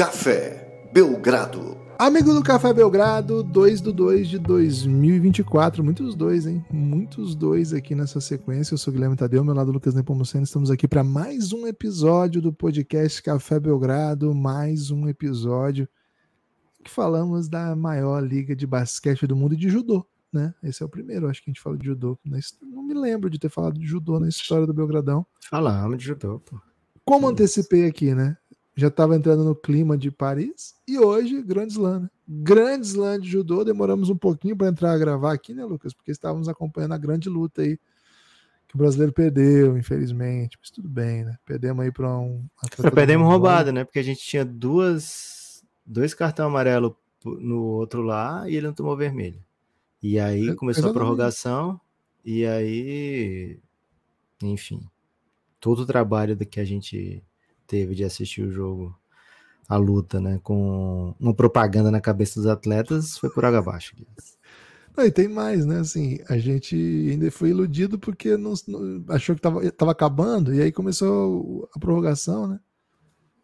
Café Belgrado. Amigo do Café Belgrado, 2 do 2 de 2024. Muitos dois, hein? Muitos dois aqui nessa sequência. Eu sou Guilherme Tadeu, meu lado Lucas Nepomuceno. Estamos aqui para mais um episódio do podcast Café Belgrado. Mais um episódio que falamos da maior liga de basquete do mundo e de judô, né? Esse é o primeiro, acho que a gente fala de judô. Não me lembro de ter falado de judô na história do Belgradão. Falamos de judô, pô. Como antecipei aqui, né? Já estava entrando no clima de Paris e hoje, Grande Slam, né? Grande Slam de judô. Demoramos um pouquinho para entrar a gravar aqui, né, Lucas? Porque estávamos acompanhando a grande luta aí que o brasileiro perdeu, infelizmente. Mas tudo bem, né? Perdemos aí para um. perdemos roubado, né? Porque a gente tinha duas, dois cartões amarelos no outro lá e ele não tomou vermelho. E aí começou Exatamente. a prorrogação e aí, enfim, todo o trabalho que a gente teve de assistir o jogo, a luta, né, com uma propaganda na cabeça dos atletas, foi por água abaixo. Não, e tem mais, né? Assim, a gente ainda foi iludido porque não, não, achou que tava, tava acabando, e aí começou a prorrogação, né?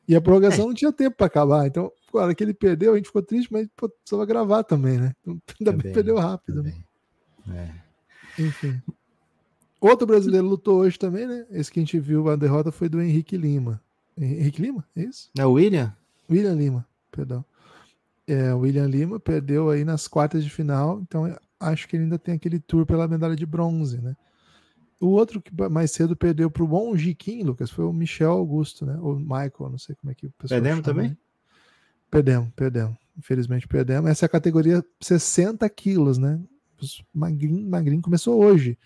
E a prorrogação é. não tinha tempo para acabar. Então, a hora que ele perdeu, a gente ficou triste, mas pô, precisava gravar também, né? Então, ainda bem perdeu rápido. Né? É. Enfim. Outro brasileiro lutou hoje também, né? Esse que a gente viu, a derrota foi do Henrique Lima. Henrique Lima, é isso? É o William? William Lima, perdão. É, o William Lima perdeu aí nas quartas de final, então acho que ele ainda tem aquele tour pela medalha de bronze, né? O outro que mais cedo perdeu para o bom Jiquim, Lucas, foi o Michel Augusto, né? Ou Michael, não sei como é que o pessoal Perdemos chama, também? Né? Perdemos, perdemos. Infelizmente perdemos. Essa é a categoria 60 quilos, né? Magrinho, magrinho começou hoje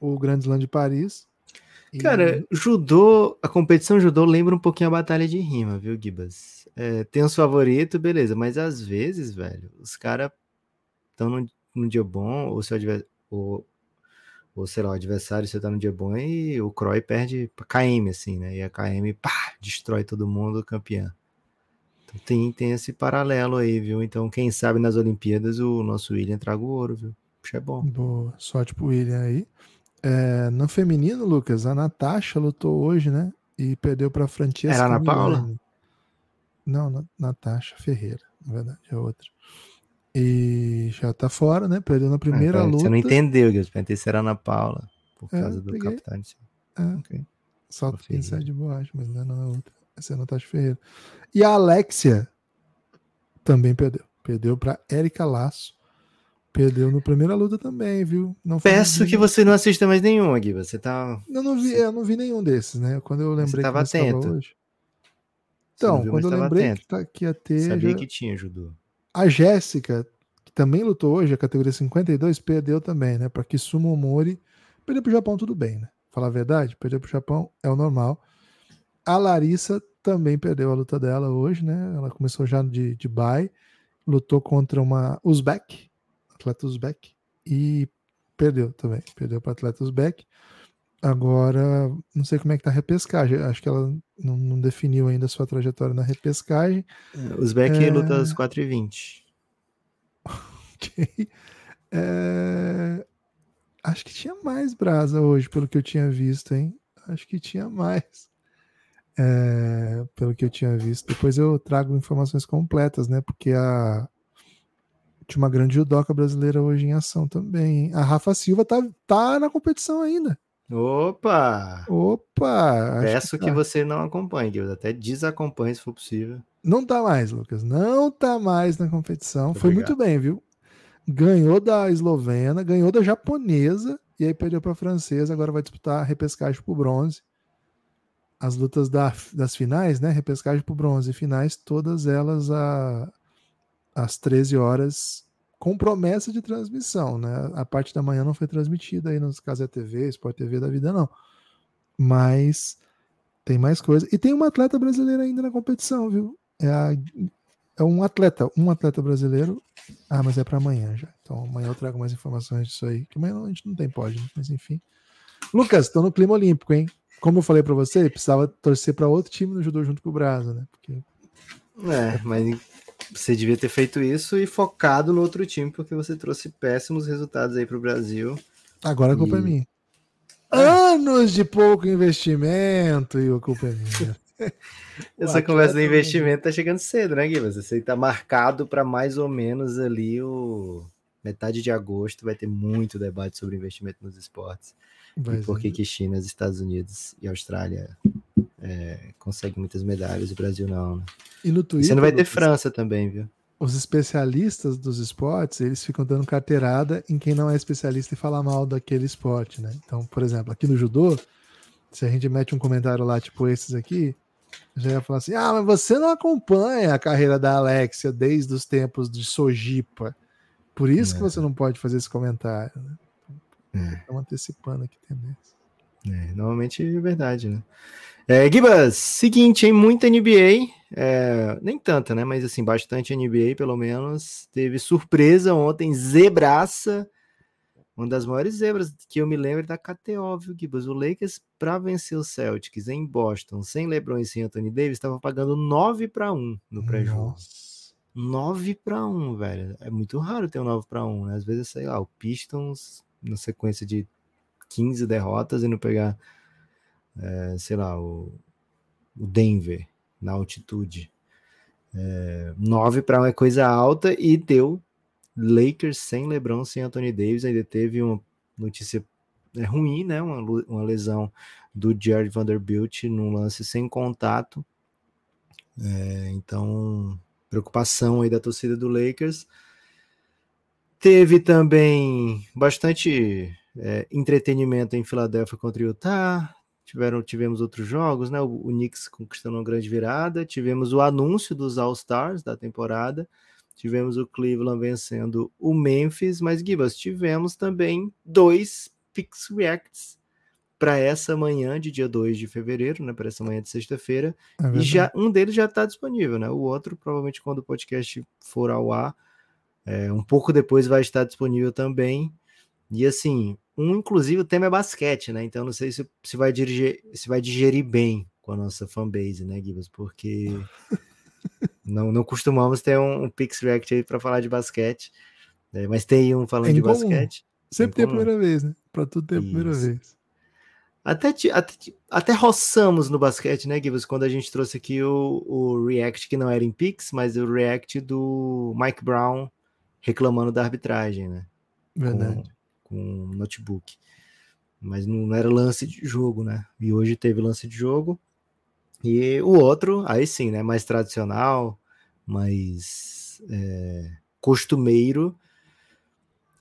o Grand Slam de Paris. Cara, judô, a competição judô lembra um pouquinho a batalha de rima, viu, Gibas? É, tem os favoritos, beleza, mas às vezes, velho, os caras estão num, num, dia bom, ou, seu ou, ou sei lá, o adversário você tá num dia bom e o Croy perde pra KM, assim, né? E a KM, pá, destrói todo mundo, campeã. Então tem, tem esse paralelo aí, viu? Então, quem sabe nas Olimpíadas o nosso William traga o ouro, viu? Puxa, é bom. Boa, sorte pro William aí. É, no feminino, Lucas, a Natasha lutou hoje, né? E perdeu para Francesca. Era Ana Paula? Não, na, Natasha Ferreira, na verdade, é outra. E já tá fora, né? Perdeu na primeira ah, luta. Você não entendeu, Guilherme. Pensei se era Ana Paula, por é, causa do peguei. capitão. É. Okay. Salto de borracha, mas não é na outra. Essa é a Natasha Ferreira. E a Alexia também perdeu. Perdeu para Érica Laço. Perdeu no primeira luta também, viu? Não Peço que você não assista mais nenhum aqui. Você tá. Eu não vi, eu não vi nenhum desses, né? Quando eu lembrei você tava que atento. hoje. Então, viu, quando eu lembrei atento. que, tá, que ia ter. Sabia já... que tinha, ajudou. A Jéssica, que também lutou hoje, a categoria 52, perdeu também, né? Para Kisumo Mori. Perdeu pro Japão, tudo bem, né? Falar a verdade, perder pro Japão é o normal. A Larissa também perdeu a luta dela hoje, né? Ela começou já de, de bye, lutou contra uma Uzbek, atleta Uzbek, e perdeu também. Perdeu para atleta Uzbek. Agora, não sei como é que tá a repescagem. Acho que ela não, não definiu ainda a sua trajetória na repescagem. É, Uzbek é... luta às 4h20. ok. É... Acho que tinha mais brasa hoje, pelo que eu tinha visto, hein? Acho que tinha mais. É... Pelo que eu tinha visto. Depois eu trago informações completas, né? Porque a, tinha uma grande judoca brasileira hoje em ação também. Hein? A Rafa Silva tá, tá na competição ainda. Opa! Opa! Peço que, tá. que, você não acompanhe, eu até desacompanhe se for possível. Não tá mais, Lucas. Não tá mais na competição. Muito Foi obrigado. muito bem, viu? Ganhou da eslovena, ganhou da japonesa e aí perdeu para a francesa. Agora vai disputar a repescagem pro bronze. As lutas da, das finais, né? Repescagem pro bronze, finais, todas elas a, às 13 horas, com promessa de transmissão, né? A parte da manhã não foi transmitida aí nos casos é TV, Sport TV da vida, não. Mas tem mais coisa. E tem uma atleta brasileira ainda na competição, viu? É, a, é um atleta, um atleta brasileiro. Ah, mas é para amanhã já. Então amanhã eu trago mais informações disso aí. Que amanhã a gente não tem pódio, né? mas enfim. Lucas, estão no clima olímpico, hein? Como eu falei para você, precisava torcer para outro time no judô junto com o Brasa, né? Porque... É, mas você devia ter feito isso e focado no outro time, porque você trouxe péssimos resultados aí para o Brasil. Agora a culpa é e... é minha. Anos de pouco investimento e a culpa é minha. Essa conversa do investimento tá chegando cedo, né, Guilherme? Você tá marcado para mais ou menos ali o metade de agosto vai ter muito debate sobre investimento nos esportes. Vai e por que, que China, Estados Unidos e Austrália é, conseguem muitas medalhas e o Brasil não, né? E no Twitter. Você não vai ter França também, viu? Os especialistas dos esportes, eles ficam dando carteirada em quem não é especialista e fala mal daquele esporte, né? Então, por exemplo, aqui no judô, se a gente mete um comentário lá, tipo esses aqui, já ia falar assim: ah, mas você não acompanha a carreira da Alexia desde os tempos de Sojipa. Por isso é. que você não pode fazer esse comentário. Né? É. Estamos antecipando aqui tendência. É, normalmente é verdade, né? É, Gibas, seguinte, em muita NBA, é, nem tanta, né? Mas assim, bastante NBA, pelo menos. Teve surpresa ontem, zebraça uma das maiores zebras que eu me lembro é da KTO, viu, Gibas? O Lakers, para vencer o Celtics em Boston, sem LeBron e sem Anthony Davis, estava pagando 9 para 1 no pré-jogo. 9 para 1, velho. É muito raro ter um 9 para 1, né? Às vezes, sei lá, o Pistons, na sequência de 15 derrotas, e não pegar, é, sei lá, o, o Denver na altitude. É, 9 para 1 é coisa alta e deu Lakers sem LeBron, sem Anthony Davis, ainda teve uma notícia é, ruim, né? Uma, uma lesão do Jared Vanderbilt num lance sem contato. É, então, preocupação aí da torcida do Lakers. Teve também bastante é, entretenimento em Filadélfia contra o Utah. Tiveram, tivemos outros jogos, né? O, o Knicks conquistando uma grande virada. Tivemos o anúncio dos All-Stars da temporada. Tivemos o Cleveland vencendo o Memphis, mas Gibas, tivemos também dois Pix Reacts para essa manhã de dia 2 de fevereiro, né, para essa manhã de sexta-feira, é e já um deles já está disponível, né? O outro provavelmente quando o podcast for ao ar, é, um pouco depois vai estar disponível também. E assim, um inclusive o tema é basquete, né? Então não sei se, se vai dirigir, se vai digerir bem com a nossa fanbase, né, Gibas? Porque Não, não costumamos ter um, um Pix React aí para falar de basquete, né? mas tem um falando é de basquete. Sempre tem a primeira vez, né? Para tudo ter a primeira vez. Até, até, até roçamos no basquete, né, Gibbs, quando a gente trouxe aqui o, o React, que não era em Pix, mas o React do Mike Brown reclamando da arbitragem, né? Verdade. Com, notebook. Mas não era lance de jogo, né? E hoje teve lance de jogo. E o outro, aí sim, né? Mais tradicional, mais é, costumeiro,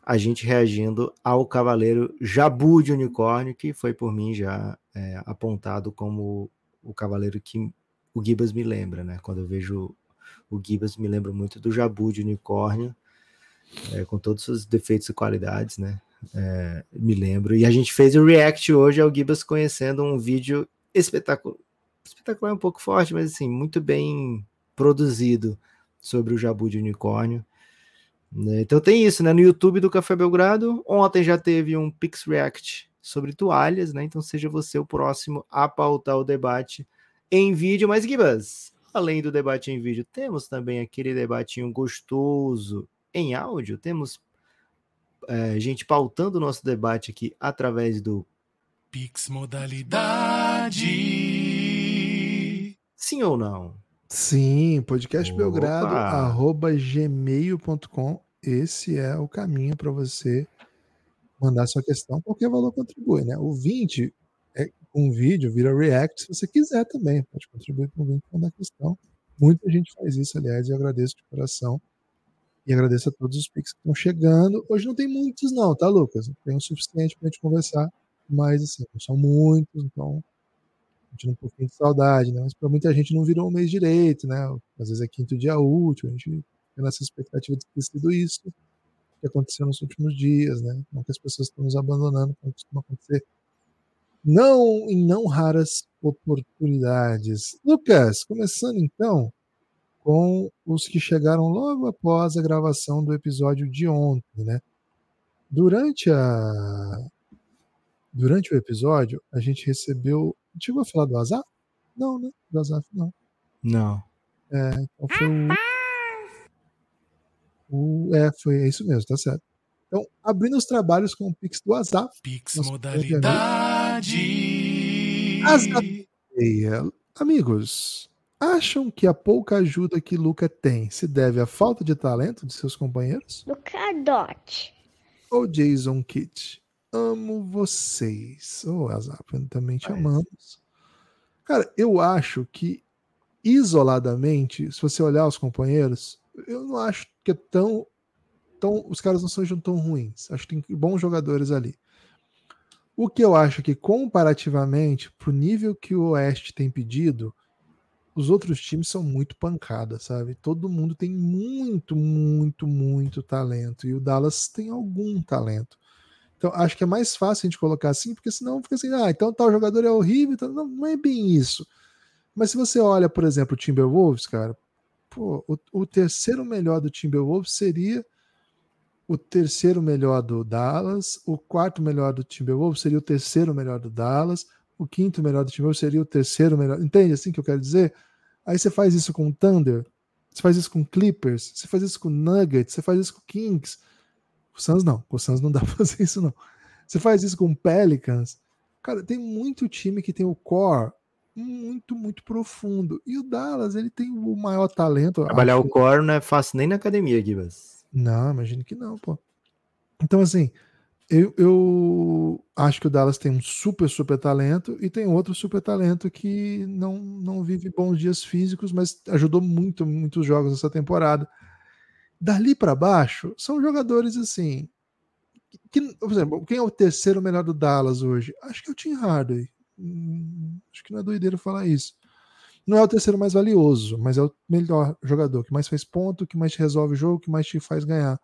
a gente reagindo ao Cavaleiro Jabu de Unicórnio, que foi por mim já é, apontado como o cavaleiro que o Gibas me lembra, né? Quando eu vejo o Gibas, me lembra muito do Jabu de Unicórnio, é, com todos os defeitos e qualidades, né? É, me lembro. E a gente fez o react hoje ao Gibas conhecendo um vídeo espetacular, espetacular é um pouco forte, mas assim, muito bem produzido sobre o Jabu de Unicórnio. Né? Então tem isso, né? No YouTube do Café Belgrado, ontem já teve um Pix React sobre toalhas, né? Então seja você o próximo a pautar o debate em vídeo. Mas, Gibas, além do debate em vídeo, temos também aquele debatinho gostoso em áudio. Temos é, gente pautando o nosso debate aqui através do Pix Modalidade. Sim ou não? Sim, podcastbelgrado@gmail.com. Esse é o caminho para você mandar sua questão. Qualquer valor contribui, né? O 20 é um vídeo, vira react, se você quiser também. Pode contribuir com o 20 mandar questão. Muita gente faz isso, aliás, e eu agradeço de coração. E agradeço a todos os pics que estão chegando. Hoje não tem muitos, não, tá, Lucas? Tem o suficiente para a gente conversar, mas assim, são muitos, então sentindo um pouquinho de saudade, né? Mas para muita gente não virou um mês direito, né? Às vezes é quinto dia útil, a gente tem nessa expectativa de ter sido isso que aconteceu nos últimos dias, né? Não que as pessoas estão nos abandonando, como costuma acontecer. Não em não raras oportunidades. Lucas, começando então com os que chegaram logo após a gravação do episódio de ontem, né? Durante a durante o episódio, a gente recebeu Chegou a falar do Azaf? Não, né? Do Azaf, não. Não. É, então foi o. o é, foi é isso mesmo, tá certo. Então, abrindo os trabalhos com o Pix do Azaf. Pix modalidade. Azaf. Amigos, acham que a pouca ajuda que Luca tem se deve à falta de talento de seus companheiros? Luca Dot. Ou Jason Kidd? Amo vocês. Ô, oh, Azap, também te amamos. Cara, eu acho que isoladamente, se você olhar os companheiros, eu não acho que é tão. tão os caras não sejam tão ruins. Acho que tem bons jogadores ali. O que eu acho que, comparativamente, pro nível que o Oeste tem pedido, os outros times são muito pancada, sabe? Todo mundo tem muito, muito, muito talento. E o Dallas tem algum talento. Então, acho que é mais fácil a gente colocar assim, porque senão fica assim, ah, então tal jogador é horrível. Então, não, não é bem isso. Mas se você olha, por exemplo, o Timberwolves, cara, pô, o, o terceiro melhor do Timberwolves seria o terceiro melhor do Dallas, o quarto melhor do Timberwolves seria o terceiro melhor do Dallas, o quinto melhor do Timberwolves seria o terceiro melhor. Entende assim que eu quero dizer? Aí você faz isso com o Thunder, você faz isso com Clippers, você faz isso com Nuggets, você faz isso com Kings. O Suns não, com o Suns não dá pra fazer isso não. Você faz isso com Pelicans. Cara, tem muito time que tem o core muito, muito profundo. E o Dallas, ele tem o maior talento. Trabalhar o core não é fácil nem na academia, Gibas. Não, imagino que não, pô. Então, assim, eu, eu acho que o Dallas tem um super, super talento e tem outro super talento que não, não vive bons dias físicos, mas ajudou muito, muitos jogos essa temporada. Dali para baixo, são jogadores assim. Que, por exemplo, quem é o terceiro melhor do Dallas hoje? Acho que é o Tim Hardaway. Hum, acho que não é doideira falar isso. Não é o terceiro mais valioso, mas é o melhor jogador, que mais faz ponto, que mais te resolve o jogo, que mais te faz ganhar.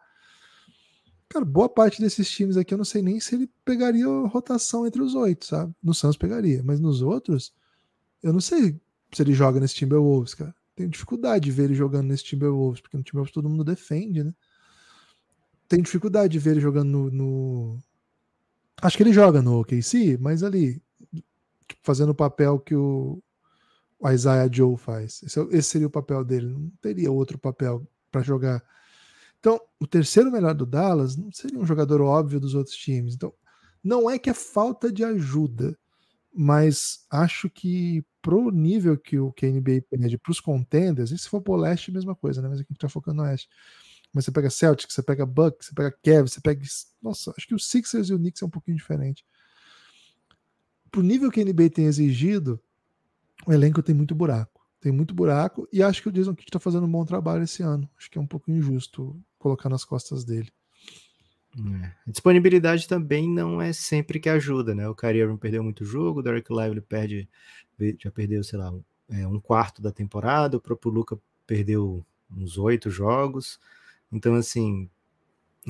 Cara, boa parte desses times aqui eu não sei nem se ele pegaria rotação entre os oito, sabe? No Santos pegaria, mas nos outros, eu não sei se ele joga nesse Timberwolves, cara. Tenho dificuldade de ver ele jogando nesse Timberwolves, porque no Timberwolves todo mundo defende, né? Tenho dificuldade de ver ele jogando no, no... Acho que ele joga no OKC, mas ali, tipo, fazendo o papel que o, o Isaiah Joe faz. Esse, é esse seria o papel dele, não teria outro papel para jogar. Então, o terceiro melhor do Dallas não seria um jogador óbvio dos outros times. Então, não é que é falta de ajuda, mas acho que pro nível que o que a NBA pede para os contenders, e se for pro leste, mesma coisa, né? Mas aqui a gente tá focando no oeste. Mas você pega Celtic, você pega Bucks, você pega Cavs, você pega. Nossa, acho que os Sixers e o Knicks é um pouquinho diferente. Pro nível que a NBA tem exigido, o elenco tem muito buraco. Tem muito buraco e acho que o Jason Kidd está fazendo um bom trabalho esse ano. Acho que é um pouco injusto colocar nas costas dele. É. A disponibilidade também não é sempre que ajuda, né? O Kyrie perdeu muito jogo, o Derek Lively perde, já perdeu, sei lá, um, é, um quarto da temporada, o próprio Luca perdeu uns oito jogos. Então, assim,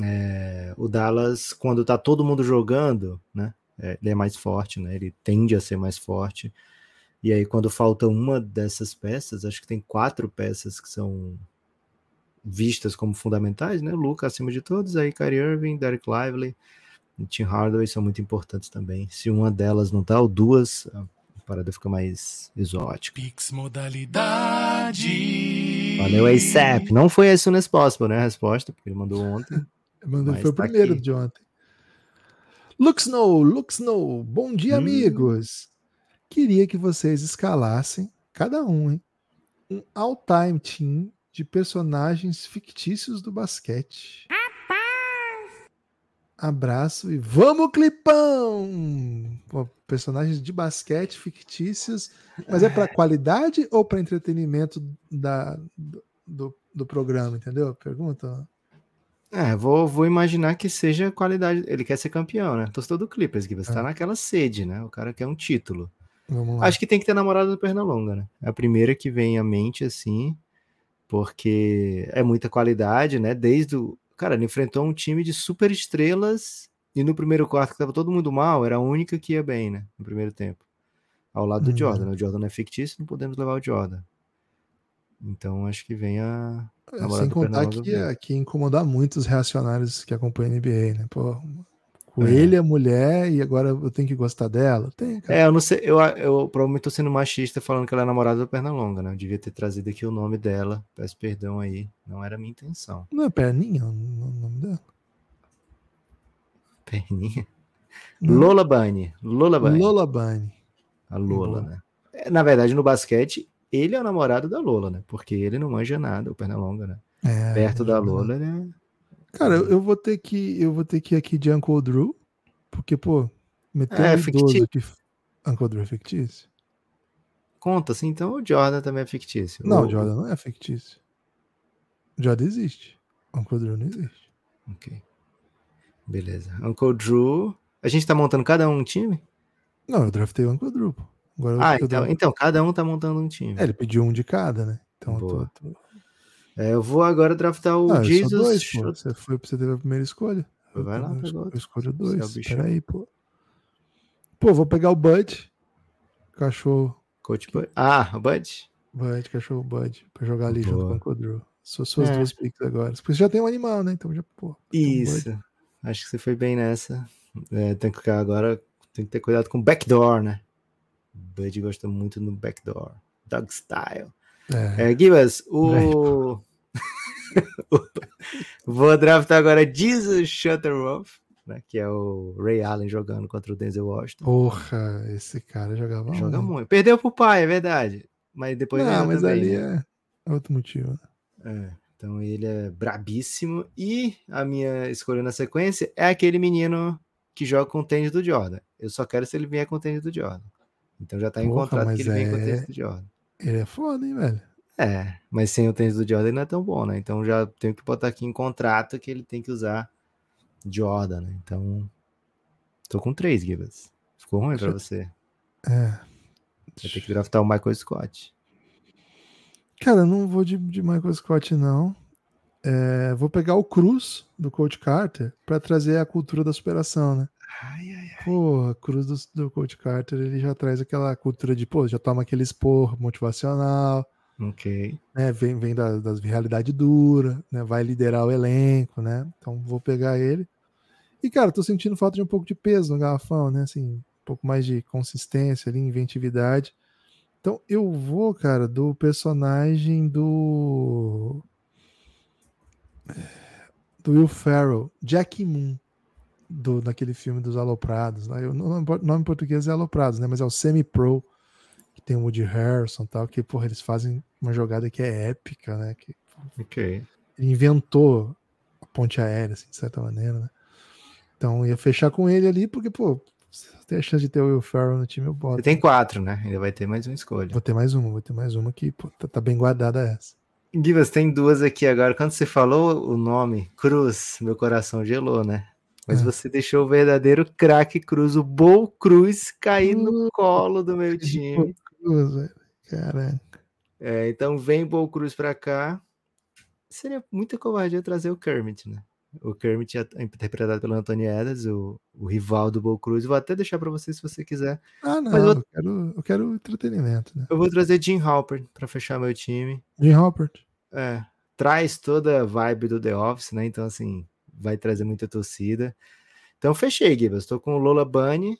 é, o Dallas, quando tá todo mundo jogando, né? É, ele é mais forte, né? Ele tende a ser mais forte. E aí, quando falta uma dessas peças, acho que tem quatro peças que são vistas como fundamentais, né? Luca acima de todos, aí Kyrie Irving, Derek Lively e Tim Hardaway são muito importantes também. Se uma delas não tá, ou duas, a parada fica mais exótica. Pix modalidade. Valeu, ASAP. Não foi as soon as possible, né? A resposta, porque ele mandou ontem. Mandou, foi o tá primeiro aqui. de ontem. Look Snow, Look Snow, bom dia, hum. amigos queria que vocês escalassem, cada um, hein, um all-time team de personagens fictícios do basquete. Abraço e vamos, Clipão! Pô, personagens de basquete fictícios, mas é para qualidade ou para entretenimento da, do, do programa, entendeu? Pergunta. É, vou, vou imaginar que seja qualidade. Ele quer ser campeão, né? Torcedor do Clippers, que você é. tá naquela sede, né? O cara quer um título. Acho que tem que ter namorada do Pernalonga, né? É a primeira que vem à mente, assim, porque é muita qualidade, né? Desde o. Cara, ele enfrentou um time de super estrelas e no primeiro quarto, que tava todo mundo mal, era a única que ia bem, né? No primeiro tempo. Ao lado do Jordan. Né? O Jordan é fictício, não podemos levar o Jordan. Então acho que vem a. É, sem contar que, que incomodar muito os reacionários que acompanham a NBA, né? Pô, Coelho é. é mulher e agora eu tenho que gostar dela? Tem, cara. É, eu não sei, eu, eu provavelmente tô sendo machista falando que ela é namorada do Pernalonga, né? Eu devia ter trazido aqui o nome dela. Peço perdão aí. Não era a minha intenção. Não é Perninha o nome dela? Perninha? Não. Lola Bunny. Lola Bunny. Lola Bunny. A Lola, né? na verdade, no basquete, ele é o namorado da Lola, né? Porque ele não manja nada, o Pernalonga, né? É, Perto da Lola, ele é... Cara, eu, vou ter que eu vou ter que ir aqui de Uncle Drew, porque, pô, meteu É, um idoso aqui. Uncle Drew é fictício? Conta, assim, então o Jordan também é fictício. Não, O- Jordan não é fictício. Jordan existe. Uncle Drew não existe. Ok. Beleza. Uncle Drew. A gente tá montando cada um um time? Não, eu draftei o Uncle Drew, pô. Agora Ah, então, então cada um tá montando um time. É, ele pediu um de cada, né? Então eu tô. Boa. tô... É, eu vou agora draftar o Ah, Jesus. dois, pô. Você foi pra você teve a primeira escolha. Eu- Vai lá, eu, pega esco- outro. eu escolho é dois. bichão. Peraí, pô. Pô, vou pegar o Bud. Cachorro. Coach Bud. Ah, o Bud? Bud, cachorro Bud. Pra jogar ali junto com o Drew. São suas É. duas picks agora. Porque você já tem um animal, né? Então já, pô. Isso. Acho que você foi bem nessa. É, tem que ficar agora. Tem que ter cuidado com o backdoor, né? O Bud gosta muito no backdoor. Dog style. É. É, Gibas, o. Vou draftar agora Jesus Shutterworth, né? Que é o Ray Allen jogando contra o Denzel Washington. Porra, esse cara jogava Joga muito. muito. Perdeu pro pai, é verdade. Mas depois Não, mas também, ali né? é outro motivo. É, então ele é brabíssimo. E a minha escolha na sequência é aquele menino que joga com o tênis do Jordan. Eu só quero se ele vier com o tênis do Jordan. Então já tá em Porra, contrato mas que ele vem com o é- tênis do Jordan. Ele é foda, hein, velho? É, mas sem o tênis do Jordan não é tão bom, né? Então já tenho que botar aqui em contrato que ele tem que usar Jordan, né? Então tô com três, Gibas. Ficou ruim pra você. É. Vai ter que draftar o Michael Scott. Cara, não vou de, de Michael Scott, não. É, vou pegar o Cruz do Coach Carter pra trazer a cultura da superação, né? Ai, ai, ai. Pô, a Cruz do, do Coach Carter, ele já traz aquela cultura de, pô, já toma aquele expor motivacional, Ok. né? Vem, vem da, das realidade dura, né? Vai liderar o elenco, né? Então vou pegar ele. E, cara, tô sentindo falta de um pouco de peso no garrafão, né? Assim, um pouco mais de consistência ali, inventividade. Então eu vou, cara, do personagem do. Do Will Ferrell, Jack Moon, do, daquele filme dos Aloprados. Eu, o nome, em português é Aloprados, né? Mas é o Semi-Pro, que tem o Woody Harrison e tal, que, porra, eles fazem uma jogada que é épica, né? Que Ok. ele inventou a ponte aérea, assim, de certa maneira, né? Então ia fechar com ele ali, porque, pô, se tem a chance de ter o Will Ferrell no time, eu boto. Você tem quatro, né? Ainda vai ter mais uma escolha. Vou ter mais uma, vou ter mais uma que, pô, tá, tá bem guardada essa. Givas, tem duas aqui agora. Quando você falou o nome Cruz, meu coração gelou, né? Mas É. você deixou o verdadeiro craque Cruz, o Bol Cruz, cair no colo do meu time. Cruz. Caraca. É, então vem Bol Cruz pra cá. Seria muita covardia trazer o Kermit, né? O Kermit é interpretado pelo Anthony Edwards, o, o rival do Bol Cruz. Vou até deixar pra você se você quiser. Ah, não, Mas eu- eu... quero, eu quero entretenimento, né? Eu vou trazer Jim Halpert pra fechar meu time. Jim Halpert. É, traz toda a vibe do The Office, né? Então, assim, vai trazer muita torcida. Então, fechei, Gibas. Tô com o Lola Bunny,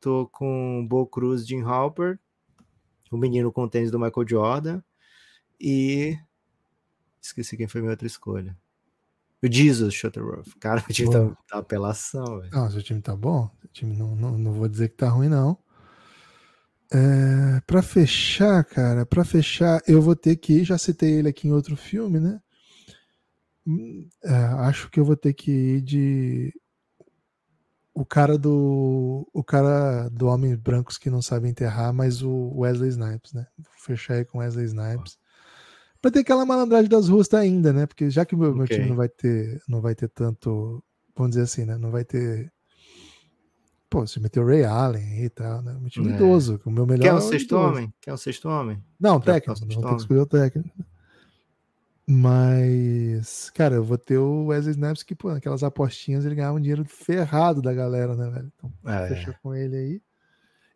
tô com o Bo Cruz, Jim Halper, o menino com o tênis do Michael Jordan e. Esqueci quem foi minha outra escolha. O Jesus Shutterworth. Cara, o time tá, tá apelação, velho. Não, seu time tá bom. Seu time não, não, não vou dizer que tá ruim, não. É, para fechar, cara, para fechar, eu vou ter que. Já citei ele aqui em outro filme, né? É, acho que eu vou ter que ir de o cara do o cara do Homens Brancos que não sabe enterrar, mas o Wesley Snipes, né? Vou fechar aí com Wesley Snipes. Pra ter aquela malandragem das ruas ainda, né? Porque já que o meu, meu Ok. time não vai ter não vai ter tanto, vamos dizer assim, né? Não vai ter Pô, se meteu o Ray Allen e tal, né? Um time É. idoso, o meu melhor. Quer é um o sexto homem? Quer um sexto homem? Não, técnico, não tem que escolher o técnico. Mas, cara, eu vou ter o Wesley Snipes que, pô, naquelas apostinhas ele ganhava um dinheiro ferrado da galera, né, velho? Então, É. fechar com ele aí.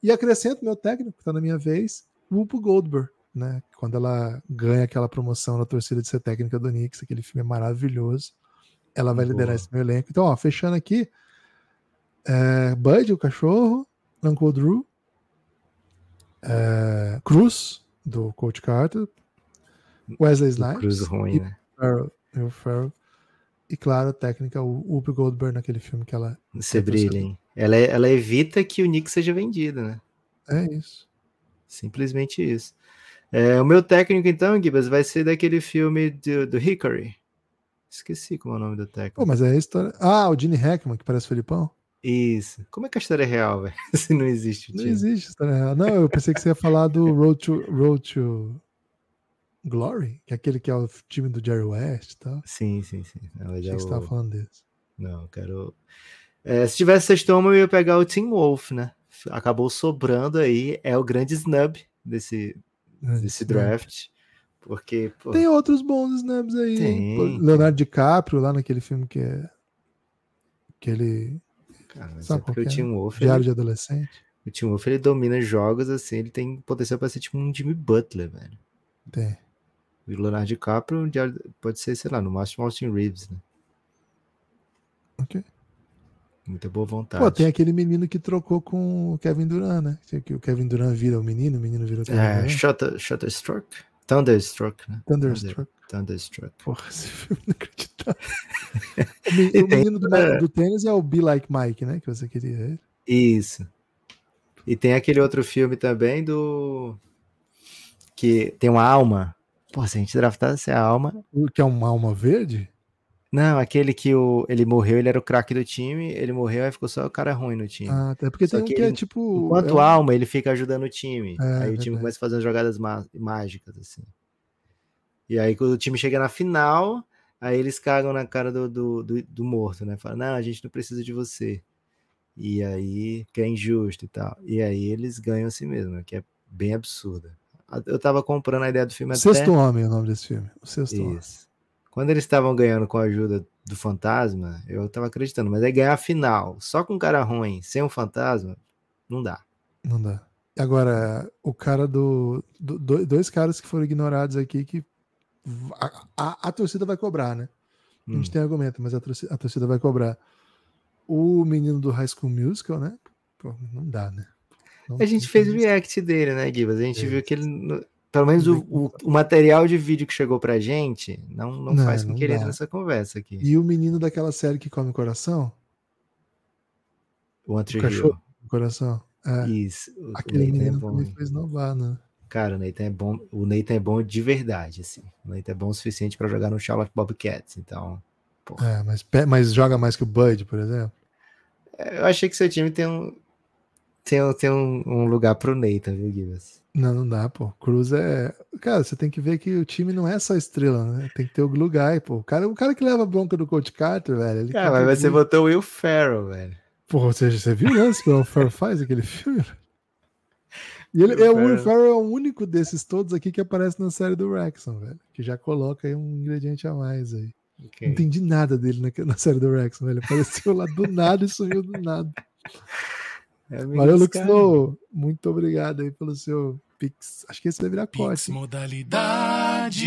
E acrescento meu técnico, que tá na minha vez, o Whoopi Goldberg, né? Quando ela ganha aquela promoção na torcida de ser técnica do Knicks, aquele filme é maravilhoso. Ela vai Boa. liderar esse meu elenco. Então, ó, fechando aqui, é, Bud, o cachorro, Uncle Drew, é, Cruz, do Coach Carter, Wesley O Snipes, Cruz ruim, né? Farrell, Will Ferrell, e claro, a técnica, o Whoopi Goldberg naquele filme que ela Você É, brilha, hein? Ela, ela evita que o Nick seja vendido, né? é isso. Simplesmente isso. É, o meu técnico, então, Gibas, vai ser daquele filme do, do Hickory. Esqueci como é o nome do técnico. Pô, mas é a história. Ah, o Gene Hackman, que parece o Felipão? Isso. Como é que a história é real, velho? Se não existe. Não existe história real. Não, eu pensei que você ia falar do Road to, Road to Glory, que é aquele que é o time do Jerry West e tal. Sim, sim, sim. Não, Achei que você tava falando desse. Não, eu quero. É, se tivesse sexto eu ia pegar o Team Wolf, né? Acabou sobrando aí. É o grande snub desse, desse draft. Porque. Pô, tem outros bons snubs aí. Tem, Leonardo DiCaprio, lá naquele filme que é. Que ele Cara, mas Sabe é porque o Tim Wolf. Diário ele, de adolescente. O Tim Wolf ele domina jogos assim, ele tem potencial para ser tipo um Jimmy Butler, velho. Tem. O Leonardo DiCaprio pode ser, sei lá, no máximo Austin Reeves, né? Ok. Muita boa vontade. Pô, tem aquele menino que trocou com o Kevin Durant, né? Que o Kevin Durant vira o menino, o menino vira o Kevin é, Durant. Shutter, Shutterstruck? Thunderstruck, né? Thunderstruck. Thunderstruck. Porra, esse filme não acreditável. o, menino do, do, tênis é o Be Like Mike, né? Que você queria. Isso. E tem aquele outro filme também do. Que tem uma alma. Pô, se a gente draftasse a alma. O que é uma alma verde? Não, aquele que o, ele morreu, ele era o craque do time, ele morreu e ficou só o cara ruim no time. Ah, até porque só tem um que, é tipo. Enquanto é... alma, ele fica ajudando o time. É, aí o time começa a fazer jogadas mágicas, assim. E aí, quando o time chega na final, aí eles cagam na cara do, do, do, do morto, né? Falam, não, a gente não precisa de você. E aí, que é injusto e tal. E aí eles ganham assim mesmo, que é bem absurda. Eu tava comprando a ideia do filme Sexto até... Homem é o nome desse filme. O Sexto Isso. Homem. Quando eles estavam ganhando com a ajuda do fantasma, eu tava acreditando. Mas aí ganhar a final, só com um cara ruim, sem um fantasma, não dá. Não dá. Agora, o cara do, do. Dois caras que foram ignorados aqui que a, a, a, torcida vai cobrar, né? A gente hum. tem argumento, mas a torcida, a torcida, vai cobrar. O menino do High School Musical, né? Pô, não dá, né? A gente fez o react dele, né, Gibas? A gente é. viu que ele. Pelo menos o, o, o, material de vídeo que chegou pra gente não, não, não faz com que ele entre nessa conversa aqui. E o menino daquela série que come coração? O, o cachorro coração. É. Isso. Aquele menino é me fez novar, né? Cara, o Nathan é bom. O Nathan é bom de verdade, assim. O Nathan é bom o suficiente para jogar no Charlotte Bobcats, então. Porra. É, mas, mas joga mais que o Bud, por exemplo. É, eu achei que seu time tem um tem, tem um, um lugar pro Nathan, viu, Gibbs? Não, não dá, pô. Cruz é. Cara, você tem que ver que o time não é só estrela, né? Tem que ter o lugar, pô. O cara, o cara que leva a bronca do Coach Carter, velho. Ele cara, mas você botou o Will Ferrell, velho. Pô, você, você viu lance que o Will Ferrell faz aquele filme? E ele, é, o Will Ferrell é o único desses todos aqui que aparece na série do Wrexham, velho. Que já coloca aí um ingrediente a mais aí. Okay. Não entendi nada dele na, na série do Wrexham, velho. Apareceu lá do nada e sumiu do nada. É Valeu, Lucas Muito obrigado aí pelo seu Pix. Acho que esse vai virar corte. modalidade.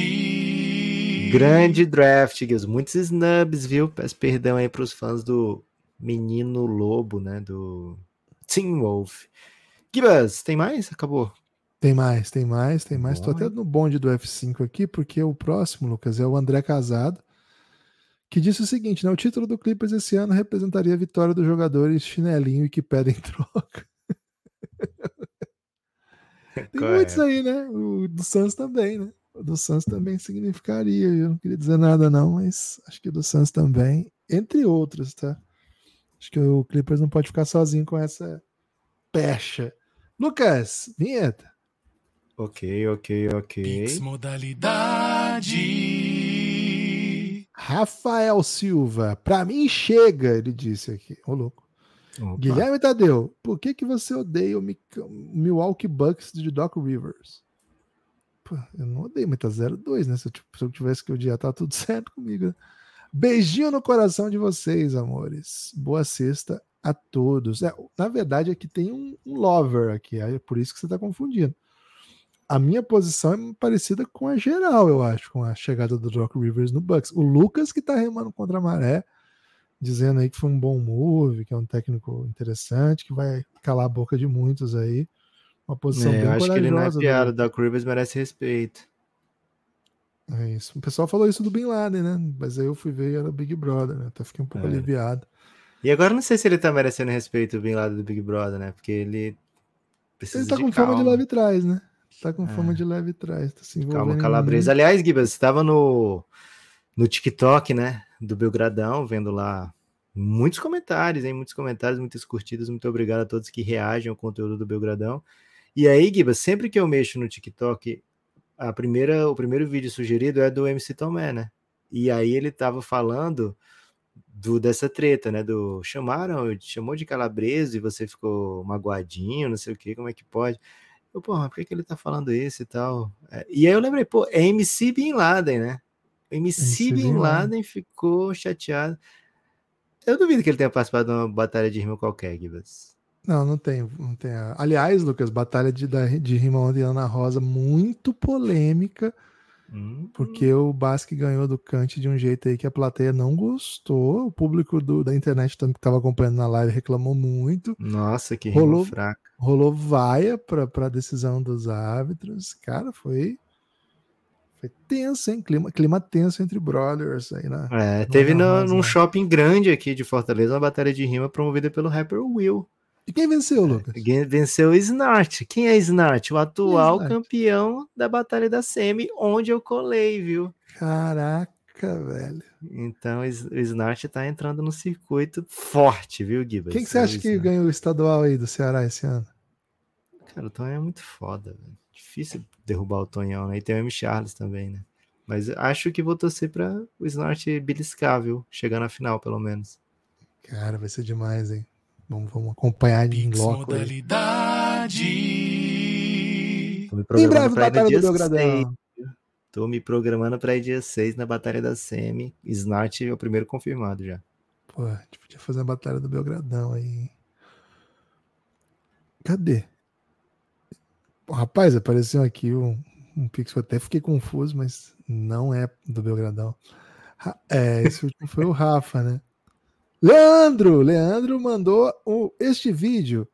Grande draft, Guilherme. Muitos snubs, viu? Peço perdão aí pros fãs do Menino Lobo, né? Do Team Wolf. Gibas, tem mais? Acabou. Tem mais, tem mais, tem mais. Estou até no bonde do F5 aqui, porque o próximo, Lucas, é o André Casado, que disse o seguinte: né, o título do Clippers esse ano representaria a vitória dos jogadores chinelinho e que pedem troca. tem muitos aí, né? O do Suns também, né? O do Suns também significaria. Eu não queria dizer nada, não, mas acho que o do Suns também, entre outros, tá? Acho que o Clippers não pode ficar sozinho com essa pecha. Lucas, vinheta. Ok, ok, ok. Pix modalidade. Rafael Silva, pra mim chega, ele disse aqui. Ô, louco. Opa. Guilherme Tadeu, por que, que você odeia o Milwaukee Bucks de Doc Rivers? Pô, eu não odeio, mas tá 0-2, né? Se eu, se eu, tivesse que odiar, tá tudo certo comigo. Né? Beijinho no coração de vocês, amores. Boa sexta a todos. É, na verdade, aqui tem um, um lover aqui, é por isso que você está confundindo. A minha posição é parecida com a geral, eu acho, com a chegada do Doc Rivers no Bucks. O Lucas que está remando contra a maré, dizendo aí que foi um bom move, que é um técnico interessante, que vai calar a boca de muitos aí. Uma posição é, bem eu acho que ele não é piada, o Doc Rivers merece respeito. É isso. O pessoal falou isso do Bin Laden, né? Mas aí eu fui ver e era Big Brother, né? Até fiquei um pouco é. aliviado. E agora não sei se ele tá merecendo respeito bem lado do Big Brother, né? Porque ele Ele tá com calma. fama de leve trás, né? Tá com é. fama de leve trás. Tá se calma, Calabresa. Aliás, Gibas, estava no, no TikTok, né? Do Belgradão, vendo lá muitos comentários, hein? Muitos comentários, muitas curtidas. Muito obrigado a todos que reagem ao conteúdo do Belgradão. E aí, Gibas, sempre que eu mexo no TikTok, a primeira, o primeiro vídeo sugerido é do MC Tomé, né? E aí ele tava falando do dessa treta, né? Do chamaram, chamou de calabresa e você ficou magoadinho, não sei o que, como é que pode? Eu, porra, por que, que ele tá falando isso e tal? É, e aí eu lembrei, pô, é MC Bin Laden, né? MC, MC Bin Laden ficou chateado. Eu duvido que ele tenha participado de uma batalha de rima qualquer, Gibas. Não, não tem, não tem. Aliás, Lucas, batalha de, de rima ontem Ana Rosa, muito polêmica, hum. porque o Basque ganhou do Kant de um jeito aí que a plateia não gostou. O público do, da internet que estava acompanhando na live reclamou muito. Nossa, que rolou, fraca. Rolou vaia para a decisão dos árbitros. Cara, foi foi tenso, hein? Clima, clima tenso entre brothers aí na. É, teve no, num shopping grande aqui de Fortaleza uma batalha de rima promovida pelo rapper Will. E quem venceu, é, Lucas? Quem venceu o Snart. Quem é Snart? O atual é campeão da Batalha da Semi, onde eu colei, viu? Caraca, velho. Então o Snart tá entrando no circuito forte, viu, Gibbs? Quem que você acha que ganhou o estadual aí do Ceará esse ano? Cara, o Tonhão é muito foda, velho. Difícil derrubar o Tonhão, né? E tem o M. Charles também, né? Mas acho que vou torcer para o Snart beliscar, viu? Chegar na final, pelo menos. Cara, vai ser demais, hein? Vamos, vamos acompanhar em loco. Modalidade. Em breve, Batalha do Belgradão. Tô me programando para ir dia 6 na Batalha da Semi. Snart é o primeiro confirmado já. Pô, a gente podia fazer a Batalha do Belgradão aí. Cadê? Rapaz, apareceu aqui um, um pixel, até fiquei confuso, mas não é do Belgradão. É, esse último foi o Rafa, né? Leandro, Leandro mandou o, este vídeo.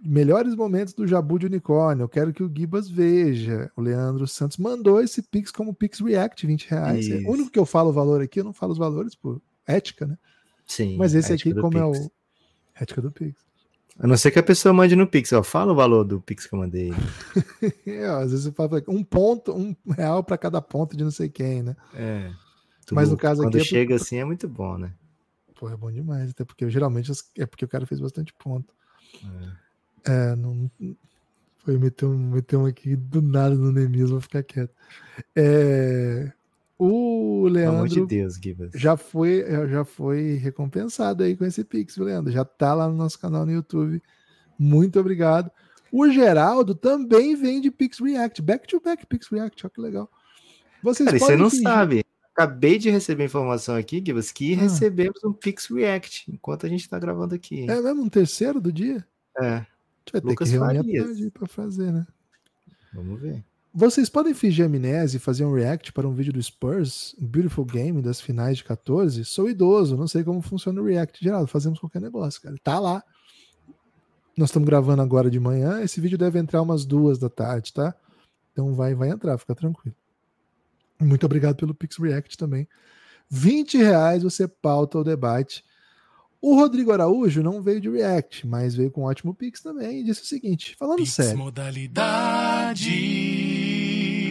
Melhores momentos do Jabu de Unicórnio. Eu quero que o Gibas veja. O Leandro Santos mandou esse Pix como Pix React, 20 reais. É o único que eu falo o valor aqui, eu não falo os valores por ética, né? Sim. Mas esse aqui, como Pix. é o. Ética do Pix. A não ser que a pessoa mande no Pix, ó. Fala o valor do Pix que eu mandei. é, às vezes você fala um ponto, um real para cada ponto de não sei quem, né? É. Mas no caso quando aqui. Quando é chega é assim é muito bom, né? Pô, é bom demais, até porque geralmente é porque o cara fez bastante ponto. É, é não. Foi meter um, meter um aqui do nada no Nemis, vou ficar quieto. É, o Leandro de Deus, já foi já foi recompensado aí com esse Pix, Leandro. Já tá lá no nosso canal no YouTube. Muito obrigado. O Geraldo também vem de Pix React, back to back Pix React, olha que legal. Vocês Cara, você não fingir... sabe. Acabei de receber informação aqui, Gibas, que ah. recebemos um Pix React enquanto a gente está gravando aqui. É mesmo um terceiro do dia? É. Vai Lucas ter que reunir para fazer, né? Vamos ver. Vocês podem fingir amnésia e fazer um react para um vídeo do Spurs, um Beautiful Game das finais de 14? Sou idoso, não sei como funciona o react. Geraldo, fazemos qualquer negócio, cara. Tá lá. Nós estamos gravando agora de manhã. Esse vídeo deve entrar umas duas da tarde, tá? Então vai, vai entrar, fica tranquilo. Muito obrigado pelo Pix React também. 20 reais você pauta o debate. O Rodrigo Araújo não veio de React, mas veio com um ótimo Pix também e disse o seguinte: falando Pix sério. Modalidade.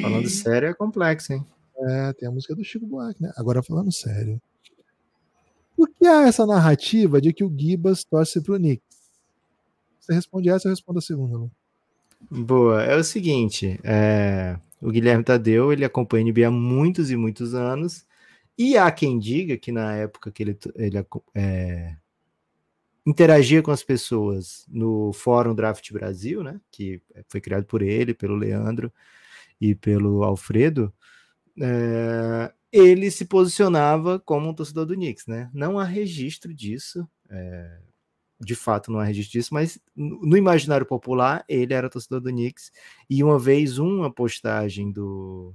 Falando sério é complexo, hein? É, tem a música do Chico Buarque, né? Agora falando sério. Por que há essa narrativa de que o Gibas torce pro Knicks? Você responde essa, eu respondo a segunda. Lu. Boa, é o seguinte, é... O Guilherme Tadeu, ele acompanha a NBA há muitos e muitos anos, e há quem diga que na época que ele, ele é, interagia com as pessoas no Fórum Draft Brasil, né, que foi criado por ele, pelo Leandro e pelo Alfredo, é, ele se posicionava como um torcedor do Knicks, né? Não há registro disso, é, de fato não há registro disso, mas no imaginário popular ele era torcedor do Knicks. E uma vez uma postagem do,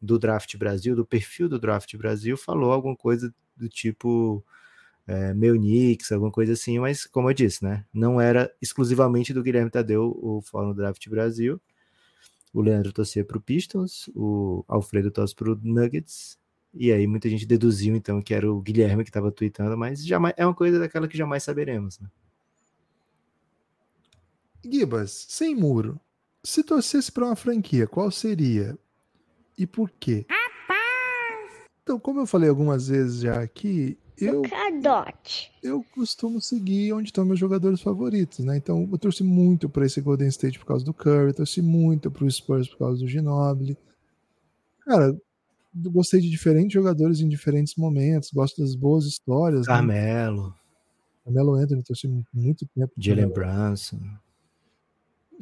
do Draft Brasil, do perfil do Draft Brasil, falou alguma coisa do tipo é, meu Knicks, alguma coisa assim, mas como eu disse, né, não era exclusivamente do Guilherme Tadeu o Fórum Draft Brasil, o Leandro torcia para o Pistons, o Alfredo torce para o Nuggets e aí muita gente deduziu então que era o Guilherme que estava tweetando, mas jamais é uma coisa daquela que jamais saberemos, né? Gibas, sem muro, se torcesse para uma franquia, qual seria? E por quê? Então, como eu falei algumas vezes já aqui, eu, eu costumo seguir onde estão meus jogadores favoritos, né? Então, eu torci muito para esse Golden State por causa do Curry, torci muito para o Spurs por causa do Ginobili. Cara, gostei de diferentes jogadores em diferentes momentos, gosto das boas histórias. Né? Carmelo. Né? Carmelo Anthony, torci muito tempo. Jalen Brunson.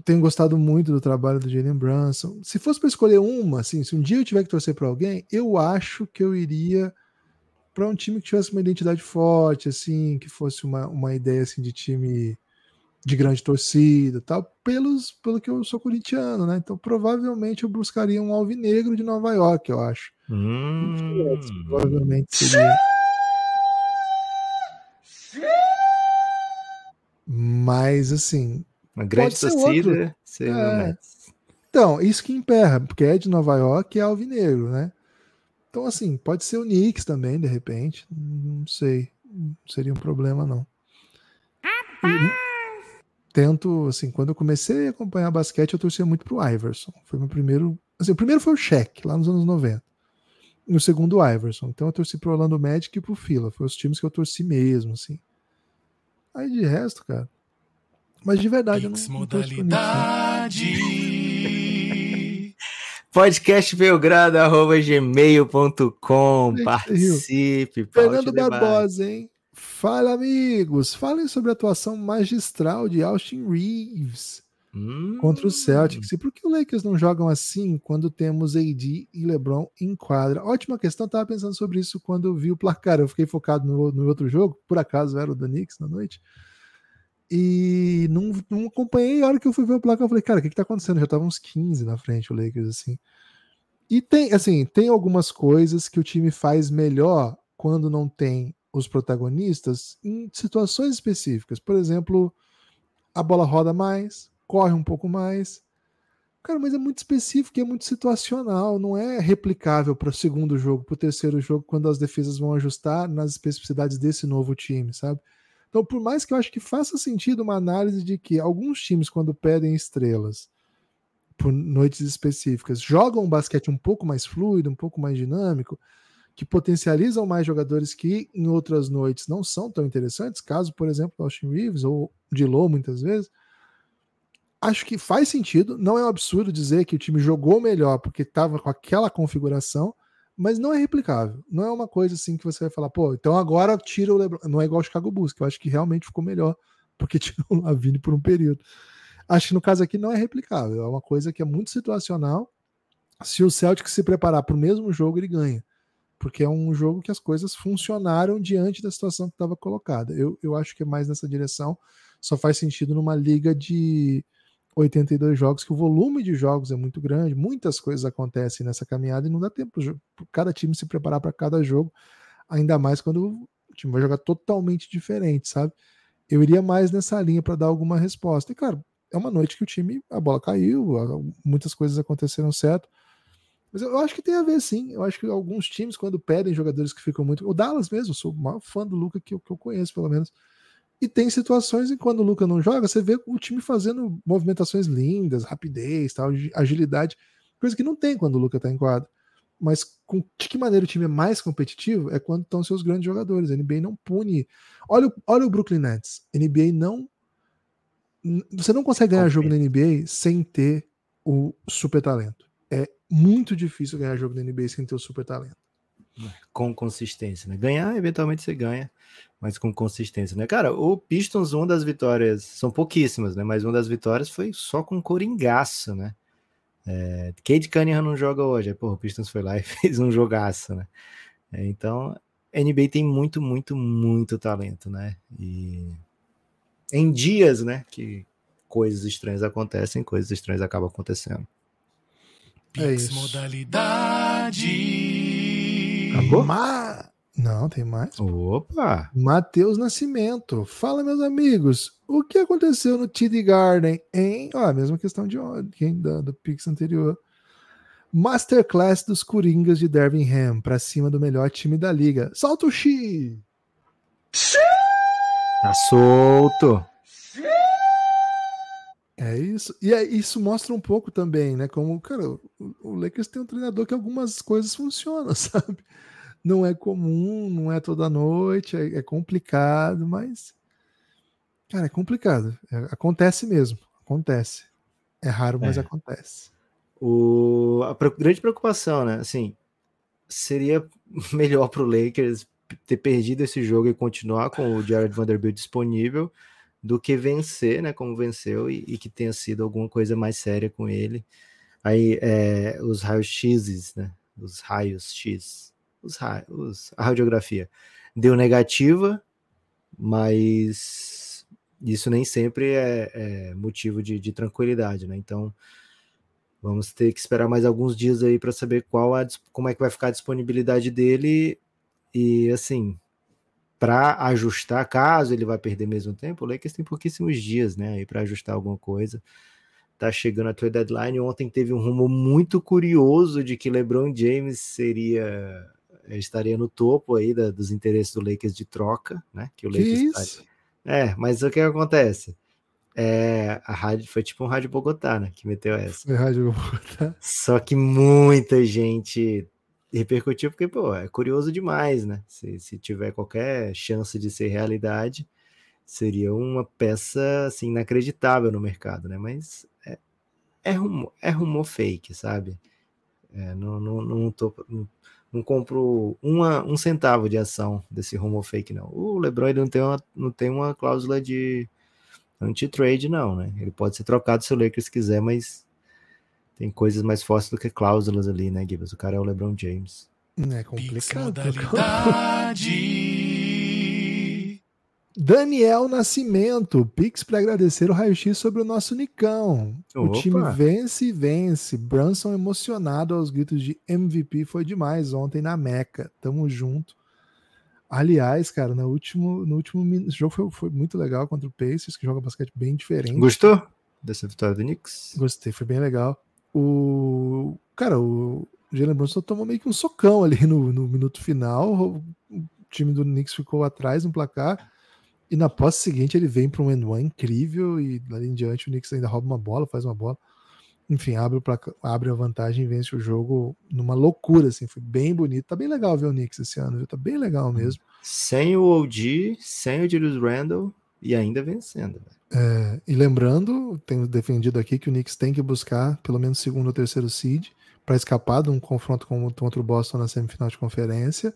Tenho gostado muito do trabalho do Jalen Brunson. Se fosse para escolher uma, assim, se um dia eu tiver que torcer para alguém, eu acho que eu iria para um time que tivesse uma identidade forte, assim, que fosse uma, uma ideia assim de time de grande torcida, tal, pelos pelo que eu sou corintiano, né? Então provavelmente eu buscaria um alvinegro de Nova York, eu acho. Hum. Provavelmente seria. Mas assim, uma grande torcida. É. Então, isso que emperra, porque é de Nova York e é alvinegro, né? Então, assim, pode ser o Knicks também, de repente. Não sei. Não seria um problema, não. Tento, assim, quando eu comecei a acompanhar basquete, eu torcia muito pro Iverson. Foi meu primeiro. Assim, o primeiro foi o Shaq, lá nos anos 90. E o segundo, o Iverson. Então eu torci pro Orlando Magic e pro Fila. Foi os times que eu torci mesmo, assim. Aí de resto, cara. Mas de verdade, Pix eu não, não torço podcastbelgrado.gmail.com Participe. Fernando Barbosa, hein? Fala, amigos. Falem sobre a atuação magistral de Austin Reeves hum. contra o Celtics. E por que o Lakers não jogam assim quando temos AD e LeBron em quadra? Ótima questão. Tava pensando sobre isso quando vi o placar. Eu fiquei focado no, no outro jogo. Por acaso era o do Knicks na noite. E não, não acompanhei. A hora que eu fui ver o placar, eu falei, cara, o que, que tá acontecendo? Já tava uns 15 na frente o Lakers, assim. E tem, assim, tem algumas coisas que o time faz melhor quando não tem os protagonistas em situações específicas. Por exemplo, a bola roda mais, corre um pouco mais. Cara, mas é muito específico e é muito situacional, não é replicável para o segundo jogo, para o terceiro jogo, quando as defesas vão ajustar nas especificidades desse novo time, sabe? Então, por mais que eu acho que faça sentido uma análise de que alguns times, quando pedem estrelas por noites específicas, jogam um basquete um pouco mais fluido, um pouco mais dinâmico, que potencializam mais jogadores que em outras noites não são tão interessantes, caso, por exemplo, Austin Reeves ou Dilo, muitas vezes. Acho que faz sentido, não é um absurdo dizer que o time jogou melhor porque estava com aquela configuração, mas não é replicável. Não é uma coisa assim que você vai falar, pô, então agora tira o LeBron. Não é igual o Chicago Bulls, que eu acho que realmente ficou melhor, porque tirou o Lavine por um período. Acho que no caso aqui não é replicável, é uma coisa que é muito situacional. Se o Celtic se preparar para o mesmo jogo, ele ganha. Porque é um jogo que as coisas funcionaram diante da situação que estava colocada. Eu, eu acho que é mais nessa direção. Só faz sentido numa liga de 82 jogos, que o volume de jogos é muito grande, muitas coisas acontecem nessa caminhada e não dá tempo para cada time se preparar para cada jogo, ainda mais quando o time vai jogar totalmente diferente, sabe? Eu iria mais nessa linha para dar alguma resposta. E claro, é uma noite que o time, a bola caiu, muitas coisas aconteceram certo. Mas eu acho que tem a ver sim. Eu acho que alguns times, quando pedem jogadores que ficam muito. O Dallas mesmo, eu sou o maior fã do Luca que eu, que eu conheço, pelo menos e tem situações em quando o Luca não joga, você vê o time fazendo movimentações lindas, rapidez, tal, agilidade, coisa que não tem quando o Luca está em quadro. Mas com, de que maneira o time é mais competitivo é quando estão seus grandes jogadores. A NBA não pune. Olha, olha o Brooklyn Nets. A NBA não. Você não consegue ganhar jogo na NBA sem ter o super talento. É muito difícil ganhar jogo na NBA sem ter o super talento. Com consistência, né? Ganhar, eventualmente você ganha, mas com consistência, né? Cara, o Pistons, uma das vitórias, são pouquíssimas, né? Mas uma das vitórias foi só com coringaço, né? É, Cade Cunningham não joga hoje, pô, o Pistons foi lá e fez um jogaço, né? É, então, NBA tem muito, muito, muito talento, né? E em dias, né, que coisas estranhas acontecem, coisas estranhas acabam acontecendo. É isso. modalidade. Acabou? Ma... Não, tem mais. Opa! Matheus Nascimento. Fala, meus amigos. O que aconteceu no TD Garden, hein? Ó, a mesma questão de ontem, da, do Pix anterior. Masterclass dos Coringas de Dervingham para cima do melhor time da liga. Solta o X! Tá solto! É isso. E é, isso mostra um pouco também, né? Como, cara, o, o Lakers tem um treinador que algumas coisas funcionam, sabe? Não é comum, não é toda noite, é, é complicado, mas. Cara, é complicado. É, acontece mesmo. Acontece. É raro, mas é. acontece. O, a grande preocupação, né? Assim, seria melhor para o Lakers ter perdido esse jogo e continuar com o Jared Vanderbilt disponível do que vencer, né? Como venceu e, e que tenha sido alguma coisa mais séria com ele. Aí é, os raios X, né? Os raios X, os raios, a radiografia deu negativa, mas isso nem sempre é, é motivo de, de, tranquilidade, né? Então vamos ter que esperar mais alguns dias aí para saber qual a, como é que vai ficar a disponibilidade dele e assim para ajustar, caso ele vai perder mesmo tempo, o Lakers tem pouquíssimos dias, né, aí para ajustar alguma coisa. Tá chegando a trade deadline. Ontem teve um rumo muito curioso de que LeBron James seria eh, estaria no topo aí da, dos interesses do Lakers de troca, né? Que o Lakers que isso? É, mas o que acontece? É, a rádio foi tipo um rádio Bogotá, né? Que meteu essa. Foi rádio Bogotá. Só que muita gente repercutiu, porque, pô, é curioso demais, né? Se, se tiver qualquer chance de ser realidade, seria uma peça, assim, inacreditável no mercado, né? Mas é, é, rumor, é rumor fake, sabe? É, não, não, não, tô, não, não, compro uma, um centavo de ação desse rumor fake, não. O LeBron ele não tem uma, não tem uma cláusula de anti-trade, não, né? Ele pode ser trocado se o Lakers quiser, mas tem coisas mais fortes do que cláusulas ali, né, Gibbs? O cara é o LeBron James. É complicado. Daniel Nascimento, Pix para agradecer o raio-x sobre o nosso Nicão. Opa. O time vence e vence. Brunson emocionado aos gritos de MVP foi demais ontem na Meca. Tamo junto. Aliás, cara, no último, no último jogo foi, foi muito legal contra o Pacers, que joga basquete bem diferente. Gostou dessa vitória do Knicks? Gostei, foi bem legal o. Cara, o Jalen Brunson tomou meio que um socão ali no, no minuto final. O time do Knicks ficou atrás no placar. E na posse seguinte ele vem para um end one incrível. E ali em diante o Knicks ainda rouba uma bola, faz uma bola. Enfim, abre, o placar, abre a vantagem e vence o jogo numa loucura, assim. Foi bem bonito. Tá bem legal ver o Knicks esse ano, viu? Tá bem legal mesmo. Sem o OG, sem o Julius Randle e ainda vencendo, velho. É, e lembrando, tenho defendido aqui que o Knicks tem que buscar pelo menos segundo ou terceiro seed para escapar de um confronto contra o Boston na semifinal de conferência.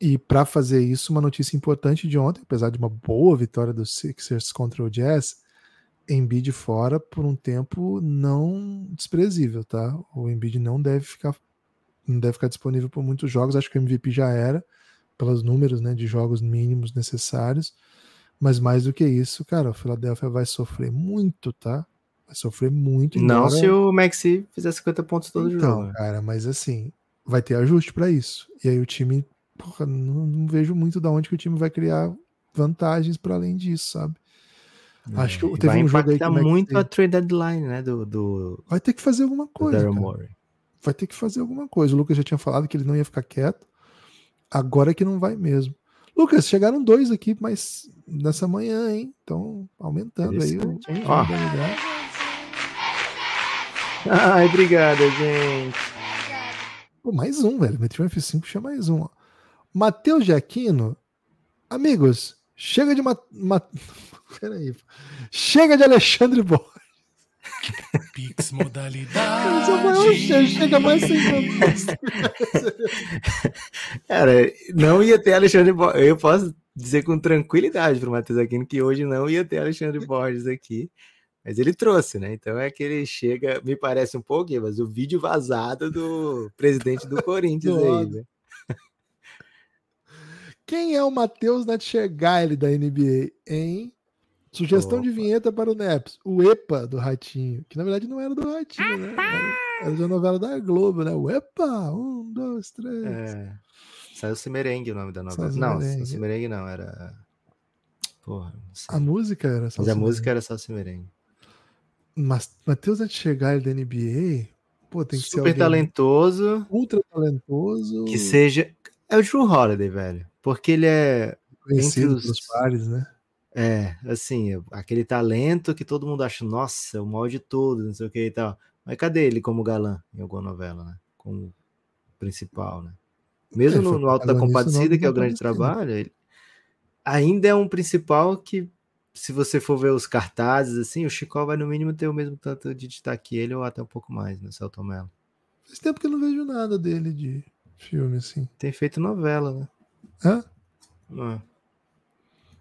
E para fazer isso, uma notícia importante de ontem, apesar de uma boa vitória dos Sixers contra o Jazz, Embiid fora por um tempo não desprezível, tá? O Embiid não deve ficar não deve ficar disponível por muitos jogos, acho que o MVP já era pelos números, né, de jogos mínimos necessários. Mas mais do que isso, cara, o Philadelphia vai sofrer muito, tá? Vai sofrer muito. Embora... Não se o Maxi fizer 50 pontos todo então, jogo. Né? cara, mas assim, vai ter ajuste para isso. E aí o time, porra, não, não, vejo muito da onde que o time vai criar vantagens para além disso, sabe? É, Acho que teve vai um jogo aí que muito a trade deadline, né, do, do Vai ter que fazer alguma coisa. Vai ter que fazer alguma coisa. O Lucas já tinha falado que ele não ia ficar quieto. Agora é que não vai mesmo. Lucas, chegaram dois aqui, mas nessa manhã, hein? Então, aumentando aí o. Ó. Ai, obrigado, gente. Pô, mais um, velho. Meti um F5, chama mais um. Matheus Jaquino. Amigos, chega de. Ma... Ma... Peraí. Chega de Alexandre Borges. Pix modalidade. chega mais sem Cara, não ia ter Alexandre Borges. Eu posso dizer com tranquilidade para o Matheus Aquino que hoje não ia ter Alexandre Borges aqui. Mas ele trouxe, né? Então é que ele chega, me parece um pouco, mas o vídeo vazado do presidente do Corinthians aí, né? Quem é o Matheus Natchegaile da NBA, hein? Sugestão Opa. de vinheta para o Neps. O EPA do Ratinho, que na verdade não era do Ratinho, né? Era da novela da Globo, né? O EPA, um, dois, três. É. Saiu Merengue o nome da novela. Não, Salsi Merengue não, era. Porra, A música era Salsi Mas a música era Salsi Merengue. Mas Matheus chegar da NBA, pô, tem que Super ser. Super talentoso. Ultra talentoso. Que seja. É o Drew Holiday, velho. Porque ele é. Conhecido entre os pares, né? É, assim, aquele talento que todo mundo acha, nossa, o maior de todos, não sei o que e tal. Mas cadê ele como galã em alguma novela, né? Como principal, né? Mesmo no, no Alto da Compadecida, que é o grande trabalho, ele ainda é um principal que, se você for ver os cartazes, assim, o Chico vai no mínimo ter o mesmo tanto de destaque ele ou até um pouco mais, né, Celto Mello. Faz tempo que eu não vejo nada dele de filme, assim. Tem feito novela, né? Hã? É.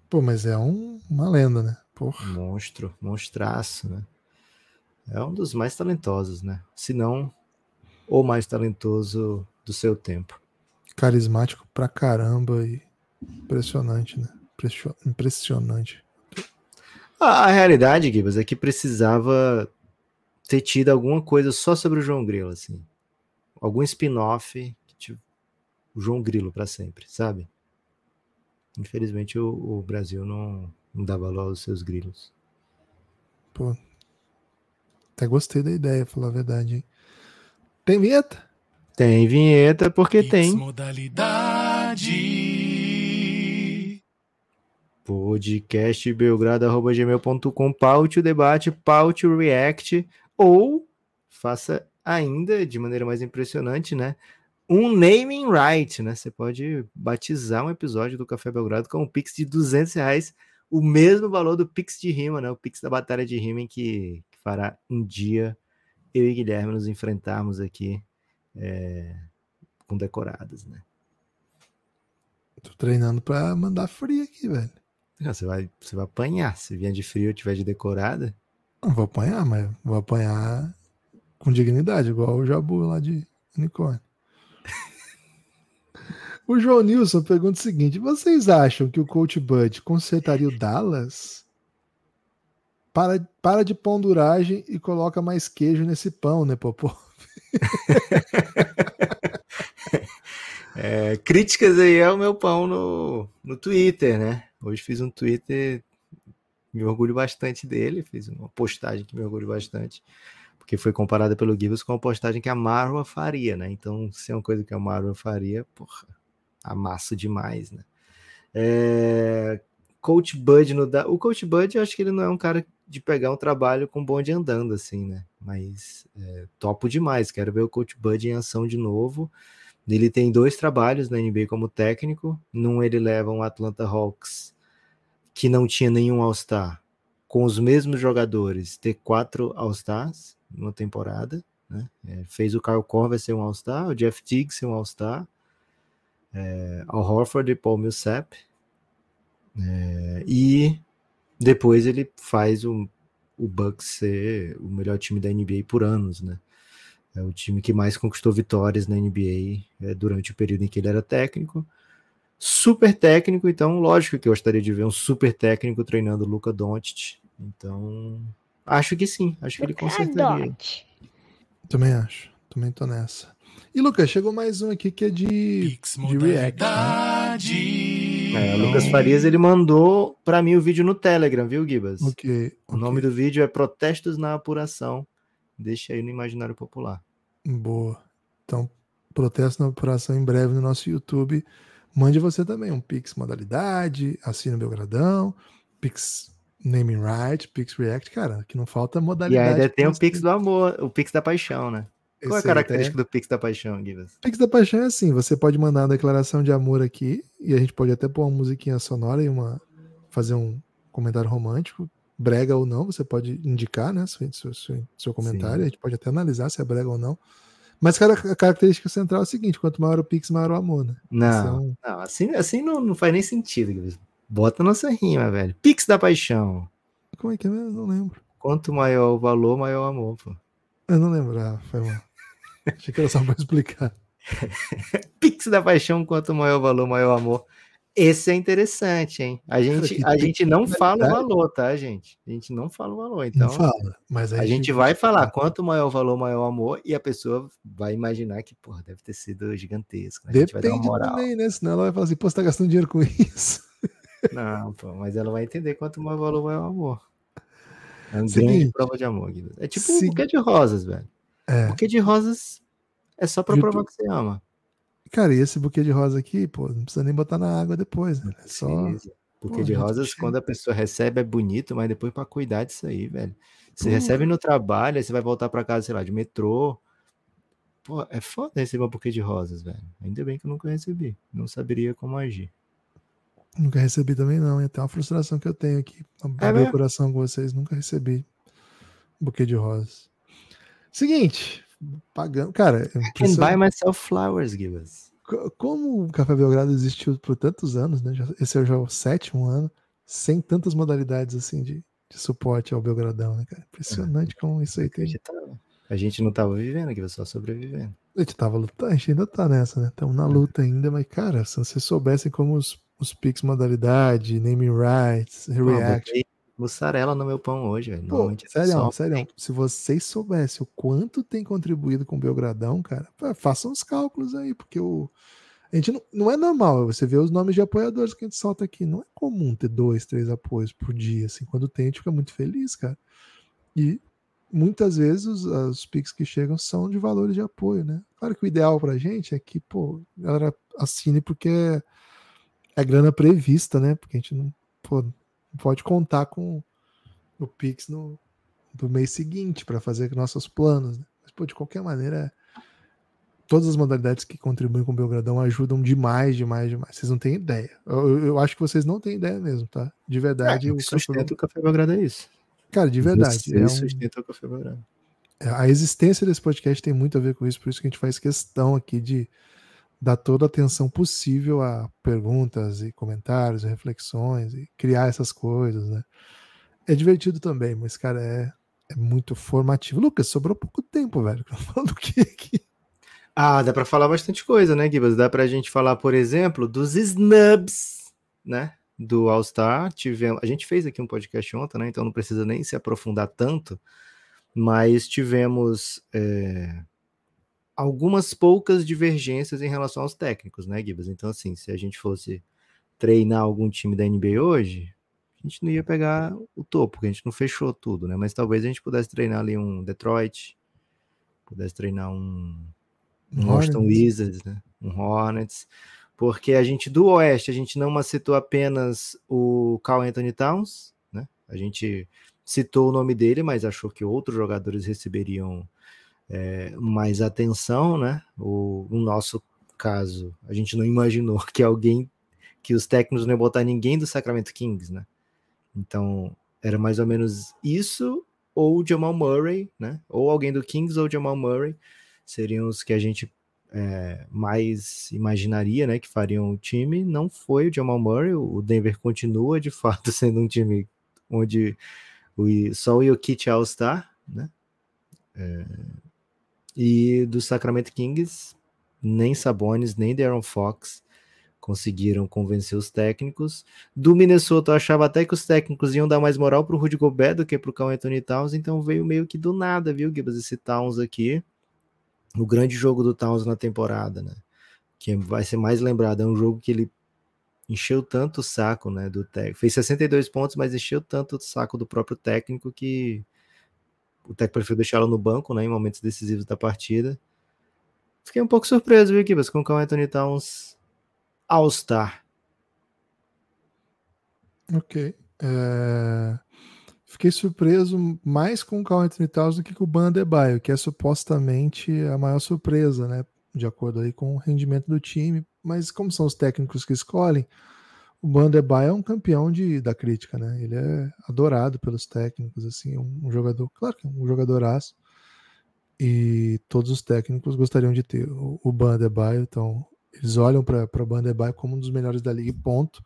Pô, mas é um, uma lenda, né? Porra. Monstro, monstraço, né? É um dos mais talentosos, né? Se não, o mais talentoso do seu tempo. Carismático pra caramba e impressionante, né? Impressionante. A, a realidade, Gibas, é que precisava ter tido alguma coisa só sobre o João Grilo, assim. Algum spin-off tipo, o João Grilo para sempre, sabe? Infelizmente o, o Brasil não, não dá valor aos seus grilos. Pô, até gostei da ideia, falar a verdade. Hein? Tem vinheta? Tem vinheta porque Pix tem. modalidade. Podcast belgrado.gmail.com, paute o debate, paute o react, ou faça ainda de maneira mais impressionante, né? Um naming right, né? Você pode batizar um episódio do Café Belgrado com um Pix de 200 reais, o mesmo valor do Pix de rima, né? O Pix da Batalha de Rima, que, que fará um dia eu e Guilherme nos enfrentarmos aqui é, com decoradas, né? Tô treinando pra mandar frio aqui, velho. Não, Você vai, você vai apanhar. Se vier de frio e tiver de decorada, Não vou apanhar, mas vou apanhar com dignidade, igual o Jabu lá de unicórnio. O João Nilson pergunta o seguinte: vocês acham que o Coach Bud consertaria o Dallas? Para, para de ponduragem e coloca mais queijo nesse pão, né, Popô? É, críticas aí é o meu pão no, no Twitter, né? Hoje fiz um Twitter, me orgulho bastante dele, fiz uma postagem que me orgulho bastante, porque foi comparada pelo Gibbs com a postagem que a Marwa faria, né? Então, se é uma coisa que a Marwa faria, porra, amasso demais, né? É, Coach Bud no da... O Coach Bud, eu acho que ele não é um cara de pegar um trabalho com bonde andando, assim, né? Mas é, topo demais, quero ver o Coach Bud em ação de novo. Ele tem dois trabalhos na NBA como técnico. Num ele leva um Atlanta Hawks que não tinha nenhum All-Star, com os mesmos jogadores, ter quatro All-Stars numa temporada. Né? É, fez o Kyle Korver ser um All-Star, o Jeff Teague ser um All-Star, é, Horford e Paul Millsap. É, e depois ele faz o, o Bucks ser o melhor time da NBA por anos, né? É o time que mais conquistou vitórias na NBA é, durante o período em que ele era técnico. Super técnico, então lógico que eu gostaria de ver um super técnico treinando o Luca Doncic. Então, acho que sim, acho que ele consertaria. Também acho, também tô nessa. E Lucas, chegou mais um aqui que é de, Pix de React. Né? modalidade. É, o Lucas Farias ele mandou para mim o vídeo no Telegram, viu, Gibas? Ok. O nome do vídeo é Protestos na Apuração. Deixa aí no imaginário popular. Boa. Então, protesto na apuração em breve no nosso YouTube. Mande você também um Pix modalidade, assina o Belgradão, Pix naming right, Pix react, cara, que não falta E modalidade. ainda tem o Pix do amor, o Pix da paixão, né? Qual é a característica do Pix da paixão, Gibas? Pix da Paixão é assim, você pode mandar uma declaração de amor aqui e a gente pode até pôr uma musiquinha sonora e uma fazer um comentário romântico, brega ou não, você pode indicar, né, seu, seu, seu, comentário, Sim. a gente pode até analisar se é brega ou não. Mas cara, a característica central é a seguinte, quanto maior o Pix, maior o amor, né? Não, Então, não assim, assim não, não faz nem sentido, Gibas. Bota nossa rima, velho. Pix da paixão. como é que é mesmo? Eu não lembro. Quanto maior o valor, maior o amor, pô. Eu não lembro, ah, foi mal. Achei que era só pra explicar. Pix da paixão, quanto maior o valor, maior o amor. Esse é interessante, hein? A gente, a gente não fala o valor, tá, gente? A gente não fala o valor. Então, não fala, mas a gente vai falar quanto maior o valor, maior o amor, e a pessoa vai imaginar que, porra, deve ter sido gigantesco. né? A gente vai dar uma Depende moral. também, né? Senão ela vai falar assim, pô, você tá gastando dinheiro com isso. Não, pô, mas ela vai entender quanto maior o valor, maior o amor. É uma grande prova de amor, Guido. É tipo um Se- buquê de rosas, velho. É. Buquê de rosas é só pra provar que você ama. Cara, e esse buquê de rosa aqui, pô, não precisa nem botar na água depois, né? É só. Buquê Pô, de rosas, quando a pessoa recebe, é bonito, mas depois pra cuidar disso aí, velho. Você Porra. recebe no trabalho, aí você vai voltar pra casa, sei lá, de metrô. Pô, é foda receber um buquê de rosas, velho. Ainda bem que eu nunca recebi. Não saberia como agir. Nunca recebi também, não. É até uma frustração que eu tenho aqui. Abrir o mesmo? coração com vocês. Nunca recebi buquê de rosas. Seguinte, pagando. Cara, é Can buy myself flowers, Gibas. Co- como o Café Belgrado existiu por tantos anos, né? esse é já o sétimo ano, sem tantas modalidades assim de, de suporte ao Belgradão, né, cara? Impressionante como isso aí tem. A gente não tava vivendo, Gibas, só sobrevivendo. A gente tava lutando, a gente ainda tá nessa, né? Estamos na luta ainda, mas, cara, se vocês soubessem como os, os Pix modalidade, naming rights, Pô, react. mussarela no meu pão hoje, velho. Pô, sério, sério, se vocês soubessem o quanto tem contribuído com o Belgradão, cara, façam os cálculos aí, porque o. A gente não, não é normal, você vê os nomes de apoiadores que a gente solta aqui. Não é comum ter dois, três apoios por dia. Assim, quando tem, a gente fica muito feliz, cara. E muitas vezes os, os Pix que chegam são de valores de apoio, né? Claro que o ideal pra gente é que, pô, a galera assine porque é, é grana prevista, né? Porque a gente não, pô, não pode contar com o Pix no, do mês seguinte para fazer nossos planos. Né? Mas, pô, de qualquer maneira, todas as modalidades que contribuem com o Belgradão ajudam demais, demais, demais. Vocês não têm ideia. Eu, eu- acho que vocês não têm ideia mesmo, tá? De verdade. É, o o que Café o Café Belgrado é isso. Cara, de verdade. Você é um- sustenta o Café Belgrado. a existência desse podcast tem muito a ver com isso, por isso que a gente faz questão aqui de dar toda a atenção possível a perguntas e comentários, e reflexões e criar essas coisas, né? É divertido também, mas, cara, é, é muito formativo. Lucas, sobrou pouco tempo, velho. Falando do que aqui? Ah, dá pra falar bastante coisa, né, Gibas? Dá pra gente falar, por exemplo, dos snubs, né? Do All-Star. Tivemos... A gente fez aqui um podcast ontem, né? Então não precisa nem se aprofundar tanto. Mas tivemos é, algumas poucas divergências em relação aos técnicos, né, Gibas? Então, assim, se a gente fosse treinar algum time da NBA hoje, a gente não ia pegar o topo, porque a gente não fechou tudo, né? Mas talvez a gente pudesse treinar ali um Detroit, pudesse treinar um um Hornets. Wizards, né? Um Hornets. Porque a gente, do Oeste, a gente não citou apenas o Carl Anthony Towns, né? A gente citou o nome dele, mas achou que outros jogadores receberiam é, mais atenção, né? O, no nosso caso, a gente não imaginou que alguém, que os técnicos não iam botar ninguém do Sacramento Kings, né? Então, era mais ou menos isso, ou Jamal Murray, né? Ou alguém do Kings ou Jamal Murray seriam os que a gente é, mais imaginaria, né, que fariam o time. Não foi o Jamal Murray, o Denver continua de fato sendo um time onde o, só o Jokic é All-Star, né? É, e do Sacramento Kings, nem Sabonis, nem Darren Fox conseguiram convencer os técnicos. Do Minnesota, eu achava até que os técnicos iam dar mais moral pro Rudy Gobert do que pro Carl Anthony Towns, então veio meio que do nada, viu, Gibas, esse Towns aqui o grande jogo do Towns na temporada, né? Que vai ser mais lembrado. É um jogo que ele encheu tanto o saco, né? Do técnico. Fez 62 pontos, mas encheu tanto o saco do próprio técnico que o técnico preferiu deixá-lo no banco, né? Em momentos decisivos da partida. Fiquei um pouco surpreso, viu, Kibas, com o Carl Anthony Towns All-Star. Ok. É, Fiquei surpreso mais com o Carl Anthony Towns do que com o Ban Adebayo, que é supostamente a maior surpresa, né? De acordo aí com o rendimento do time. Mas como são os técnicos que escolhem, o Ban Adebayo é um campeão de, da crítica, né? Ele é adorado pelos técnicos, assim, um, um jogador, claro que é um jogadoraço. E todos os técnicos gostariam de ter o, o Ban Adebayo, então eles olham para o Ban Adebayo como um dos melhores da liga, ponto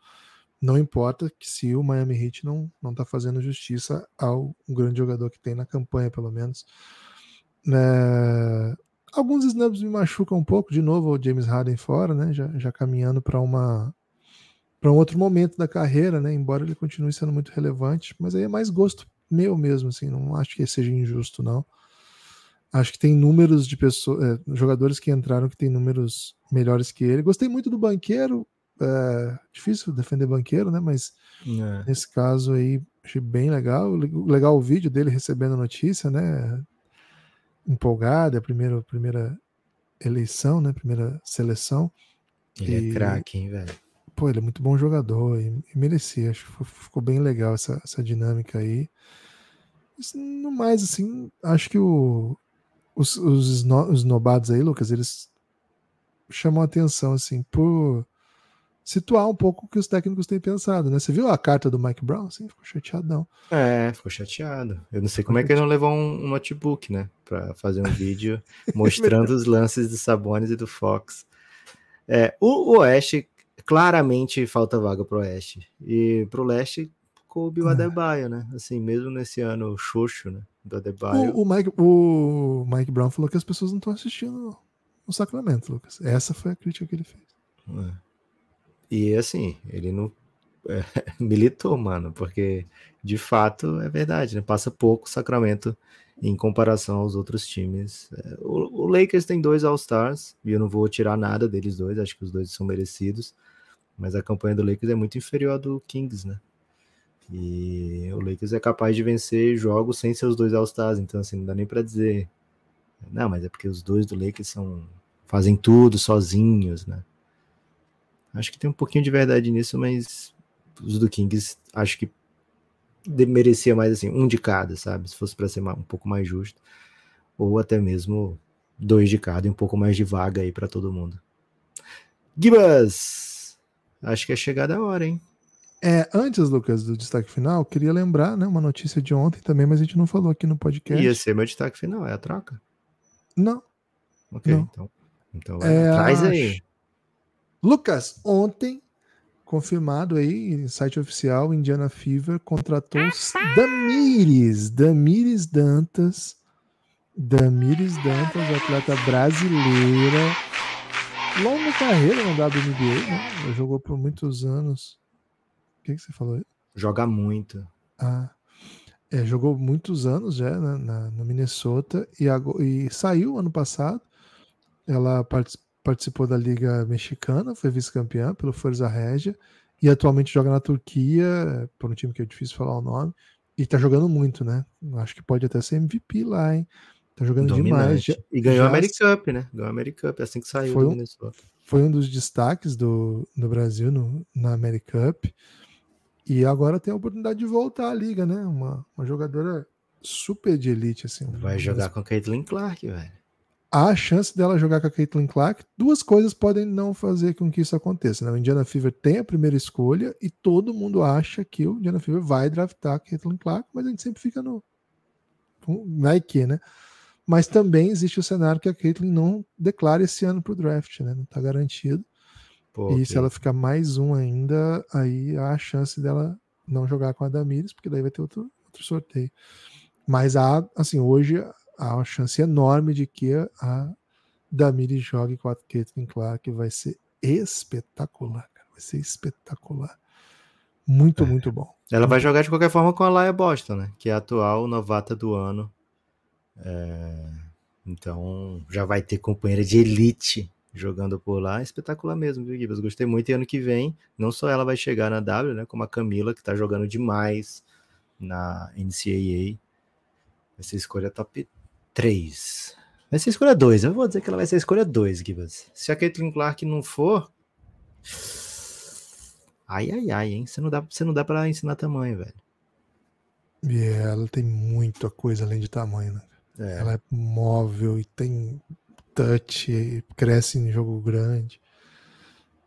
não importa que se o Miami Heat não não está fazendo justiça ao grande jogador que tem na campanha, pelo menos. É, alguns snubs me machucam um pouco, de novo o James Harden fora, né? Já, já caminhando para uma para um outro momento da carreira, né? Embora ele continue sendo muito relevante, mas aí é mais gosto meu mesmo, assim. Não acho que seja injusto, não. Acho que tem números de pessoas, é, jogadores que entraram que tem números melhores que ele. Gostei muito do banqueiro, é, difícil defender banqueiro, né? Mas É. nesse caso aí achei bem legal. Legal o vídeo dele recebendo a notícia, né? Empolgado, é a primeira, primeira eleição, né? Primeira seleção. Ele E- é craque, hein, velho? Pô, ele é muito bom jogador e, e merecia. Acho que ficou bem legal essa, essa dinâmica aí. No mais, assim, acho que o, os, os, os nobados aí, Lucas, eles chamam a atenção, assim, por situar um pouco o que os técnicos têm pensado, né? Você viu a carta do Mike Brown? Sim, ficou chateadão. É, ficou chateado. Eu não sei como é que ele não levou um, um notebook, né? Pra fazer um vídeo mostrando os lances do Sabonis e do Fox. É, o, o Oeste, claramente falta vaga pro Oeste. E pro Leste, coube o é. Adebayo, né? Assim, mesmo nesse ano xoxo, né? Do Adebayo. O, o, Mike, o Mike Brown falou que as pessoas não estão assistindo o Sacramento, Lucas. Essa foi a crítica que ele fez. É. E assim, ele não é, militou, mano, porque de fato é verdade, né? Passa pouco o Sacramento em comparação aos outros times. É, o, o, Lakers tem dois All-Stars, e eu não vou tirar nada deles dois, acho que os dois são merecidos, mas a campanha do Lakers é muito inferior à do Kings, né? E o Lakers é capaz de vencer jogos sem seus dois All-Stars, então assim, não dá nem para dizer. Não, mas é porque os dois do Lakers são fazem tudo sozinhos, né? Acho que tem um pouquinho de verdade nisso, mas os do Kings acho que merecia mais assim, um de cada, sabe? Se fosse para ser um pouco mais justo, ou até mesmo dois de cada e um pouco mais de vaga aí para todo mundo. Gibas, acho que é chegada a hora, hein? É, antes, Lucas, do destaque final, queria lembrar, né, uma notícia de ontem também, mas a gente não falou aqui no podcast. Ia ser meu destaque final, é a troca? Não. Ok, não. então, então é, traz aí. Lucas, ontem, confirmado aí, site oficial, Indiana Fever contratou Damires, Damires Dantas, Damires Dantas, atleta brasileira, longa carreira no WNBA, né? Jogou por muitos anos. O que, que você falou aí? Joga muito. Ah, é, jogou muitos anos já né, na, no Minnesota e, e saiu ano passado. Ela participou participou da Liga Mexicana, foi vice-campeã pelo Forza Regia e atualmente joga na Turquia, por um time que é difícil falar o nome, e tá jogando muito, né? Acho que pode até ser MVP lá, hein? Tá jogando Dominante. demais. E ganhou a American Cup, né? Ganhou a American Cup assim que saiu foi um, Foi um dos destaques do, do Brasil no, na American Cup. E agora tem a oportunidade de voltar à liga, né? Uma, uma jogadora super de elite, assim. Vai jogar com a Caitlin Clark, velho há a chance dela jogar com a Caitlin Clark. Duas coisas podem não fazer com que isso aconteça. Né? O Indiana Fever tem a primeira escolha e todo mundo acha que o Indiana Fever vai draftar a Caitlin Clark, mas a gente sempre fica no. Vai que, né? Mas também existe o cenário que a Caitlin não declara esse ano para o draft, né? Não está garantido. Pô, e se ela ficar mais um ainda, aí há a chance dela não jogar com a Damires, porque daí vai ter outro, outro sorteio. Mas há, assim, hoje há uma chance enorme de que a Damiri jogue com a Caitlin Clark, vai ser espetacular, cara. Vai ser espetacular. Muito, é. muito bom. Ela vai jogar de qualquer forma com a Laia Boston, né? Que é a atual novata do ano. É... Então já vai ter companheira de elite jogando por lá. Espetacular mesmo, viu, Gibas? Gostei muito. E ano que vem, não só ela vai chegar na W, né? Como a Camila, que tá jogando demais na NCAA. Ser escolha top 3. Vai ser escolha 2. Eu vou dizer que ela vai ser escolha 2, Gibas. Se a Caitlin Clark não for. Ai, ai, ai, hein? Você não dá, você não dá pra ensinar tamanho, velho. E yeah, ela tem muita coisa além de tamanho, né? É. Ela é móvel e tem touch, e cresce em jogo grande.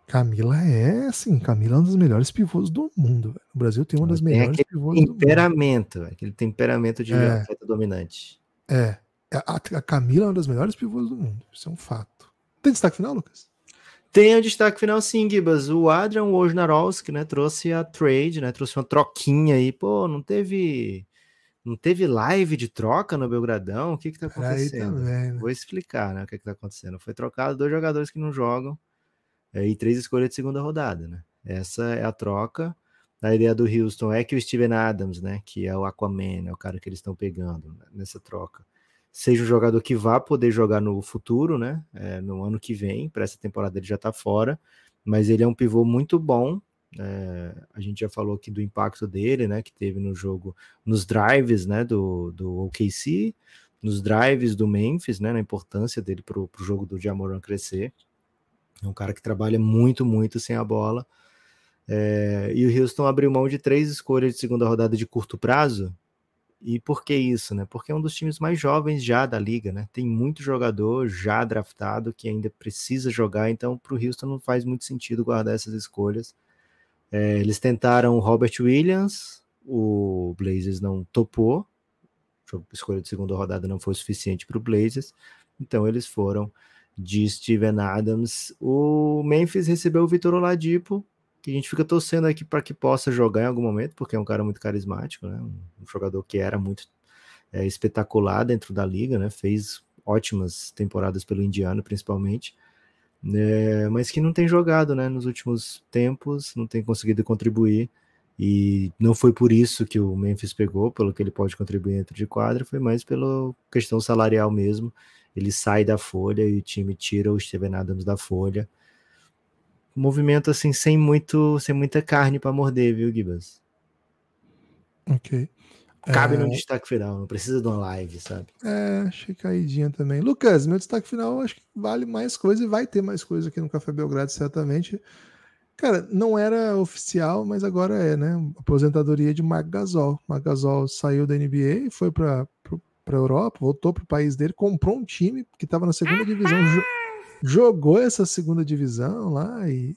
Camila é, assim, Camila é um dos melhores pivôs do mundo. Velho. O Brasil tem uma das tem melhores pivôs do mundo. Temperamento, aquele temperamento de é. atleta dominante. É, a, a Camila é uma das melhores pivôs do mundo. Isso é um fato. Tem destaque final, Lucas? Tem o destaque final sim, Gibas. O Adrian Wojnarowski, né, trouxe a trade, né, trouxe uma troquinha aí. Pô, não teve não teve live de troca no Belgradão? O que que tá acontecendo? Também, né? Vou explicar, né, o que que tá acontecendo. Foi trocado dois jogadores que não jogam é, e três escolhas de segunda rodada, né? Essa é a troca. A ideia do Houston é que o Steven Adams, né, que é o Aquaman, é o cara que eles estão pegando nessa troca seja um jogador que vá poder jogar no futuro, né? É, no ano que vem, para essa temporada ele já está fora, mas ele é um pivô muito bom. É, a gente já falou aqui do impacto dele, né? Que teve no jogo, nos drives, né? Do, do OKC, nos drives do Memphis, né? Na importância dele para o jogo do Jamoran crescer. É um cara que trabalha muito, muito sem a bola. É, e o Houston abriu mão de três escolhas de segunda rodada de curto prazo. E por que isso, né? Porque é um dos times mais jovens já da liga, né? Tem muito jogador já draftado que ainda precisa jogar, então para o Houston não faz muito sentido guardar essas escolhas. É, eles tentaram o Robert Williams, o Blazers não topou, a escolha de segunda rodada não foi suficiente para o Blazers, então eles foram de Steven Adams. O Memphis recebeu o Vitor Oladipo, que a gente fica torcendo aqui para que possa jogar em algum momento, porque é um cara muito carismático, né? Um jogador que era muito é, espetacular dentro da liga, né? Fez ótimas temporadas pelo Indiano, principalmente, né? mas que não tem jogado, né? Nos últimos tempos, não tem conseguido contribuir. E não foi por isso que o Memphis pegou, pelo que ele pode contribuir dentro de quadra, foi mais pela questão salarial mesmo. Ele sai da folha e o time tira o Steven Adams da folha movimento assim sem muito, sem muita carne para morder, viu, Gibas? Ok. Cabe é... no destaque final, não precisa de uma live, sabe? É, achei caidinha também. Lucas, meu destaque final acho que vale mais coisa e vai ter mais coisa aqui no Café Belgrado, certamente. Cara, não era oficial, mas agora é, né? Aposentadoria de Marc Gasol. Marc Gasol saiu da NBA e foi para para Europa, voltou para o país dele, comprou um time que estava na segunda divisão, jogou essa segunda divisão lá e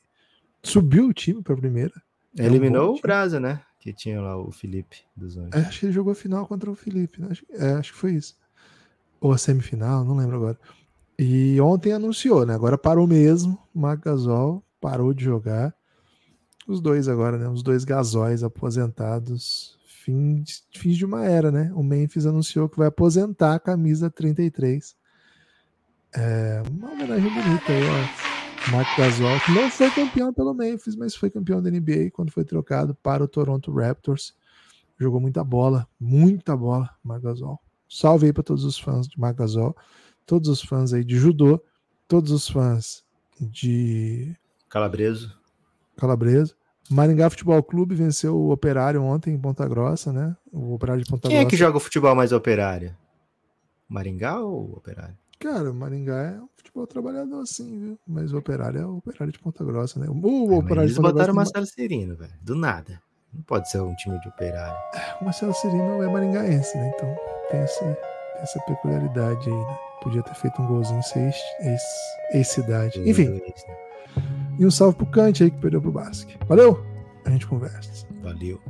subiu o time para a primeira. Eliminou um o Brasa, né? Que tinha lá o Felipe dos Anjos. É, acho que ele jogou a final contra o Felipe, né? Acho, é, acho que foi isso. Ou a semifinal, não lembro agora. E ontem anunciou, né? Agora parou mesmo. O Gasol parou de jogar. Os dois agora, né? Os dois gasóis aposentados. Fim de, fim de uma era, né? O Memphis anunciou que vai aposentar a camisa 33 é, uma homenagem bonita aí, ó. Mark Gasol, que não foi campeão pelo Memphis, mas foi campeão da NBA quando foi trocado para o Toronto Raptors. Jogou muita bola, muita bola, Mark Gasol. Salve aí para todos os fãs de Mark Gasol, todos os fãs aí de judô, todos os fãs de Calabreso. Calabreso. Maringá Futebol Clube venceu o Operário ontem em Ponta Grossa, né? O Operário de Ponta Quem Grossa. é que joga o futebol mais Operário? Maringá ou Operário? Cara, o Maringá é um futebol trabalhador, sim, viu? Mas o Operário é o Operário de Ponta Grossa, né? O, é, Operário eles de Ponta botaram o Marcelo Cirino, velho. Do nada. Não pode ser um time de Operário. É, o Marcelo Cirino é maringaense, né? Então tem, esse, tem essa peculiaridade aí, né? Podia ter feito um golzinho sem ex-cidade. Enfim. Né? E um salve pro Kant aí que perdeu pro Basque. Valeu? A gente conversa. Valeu.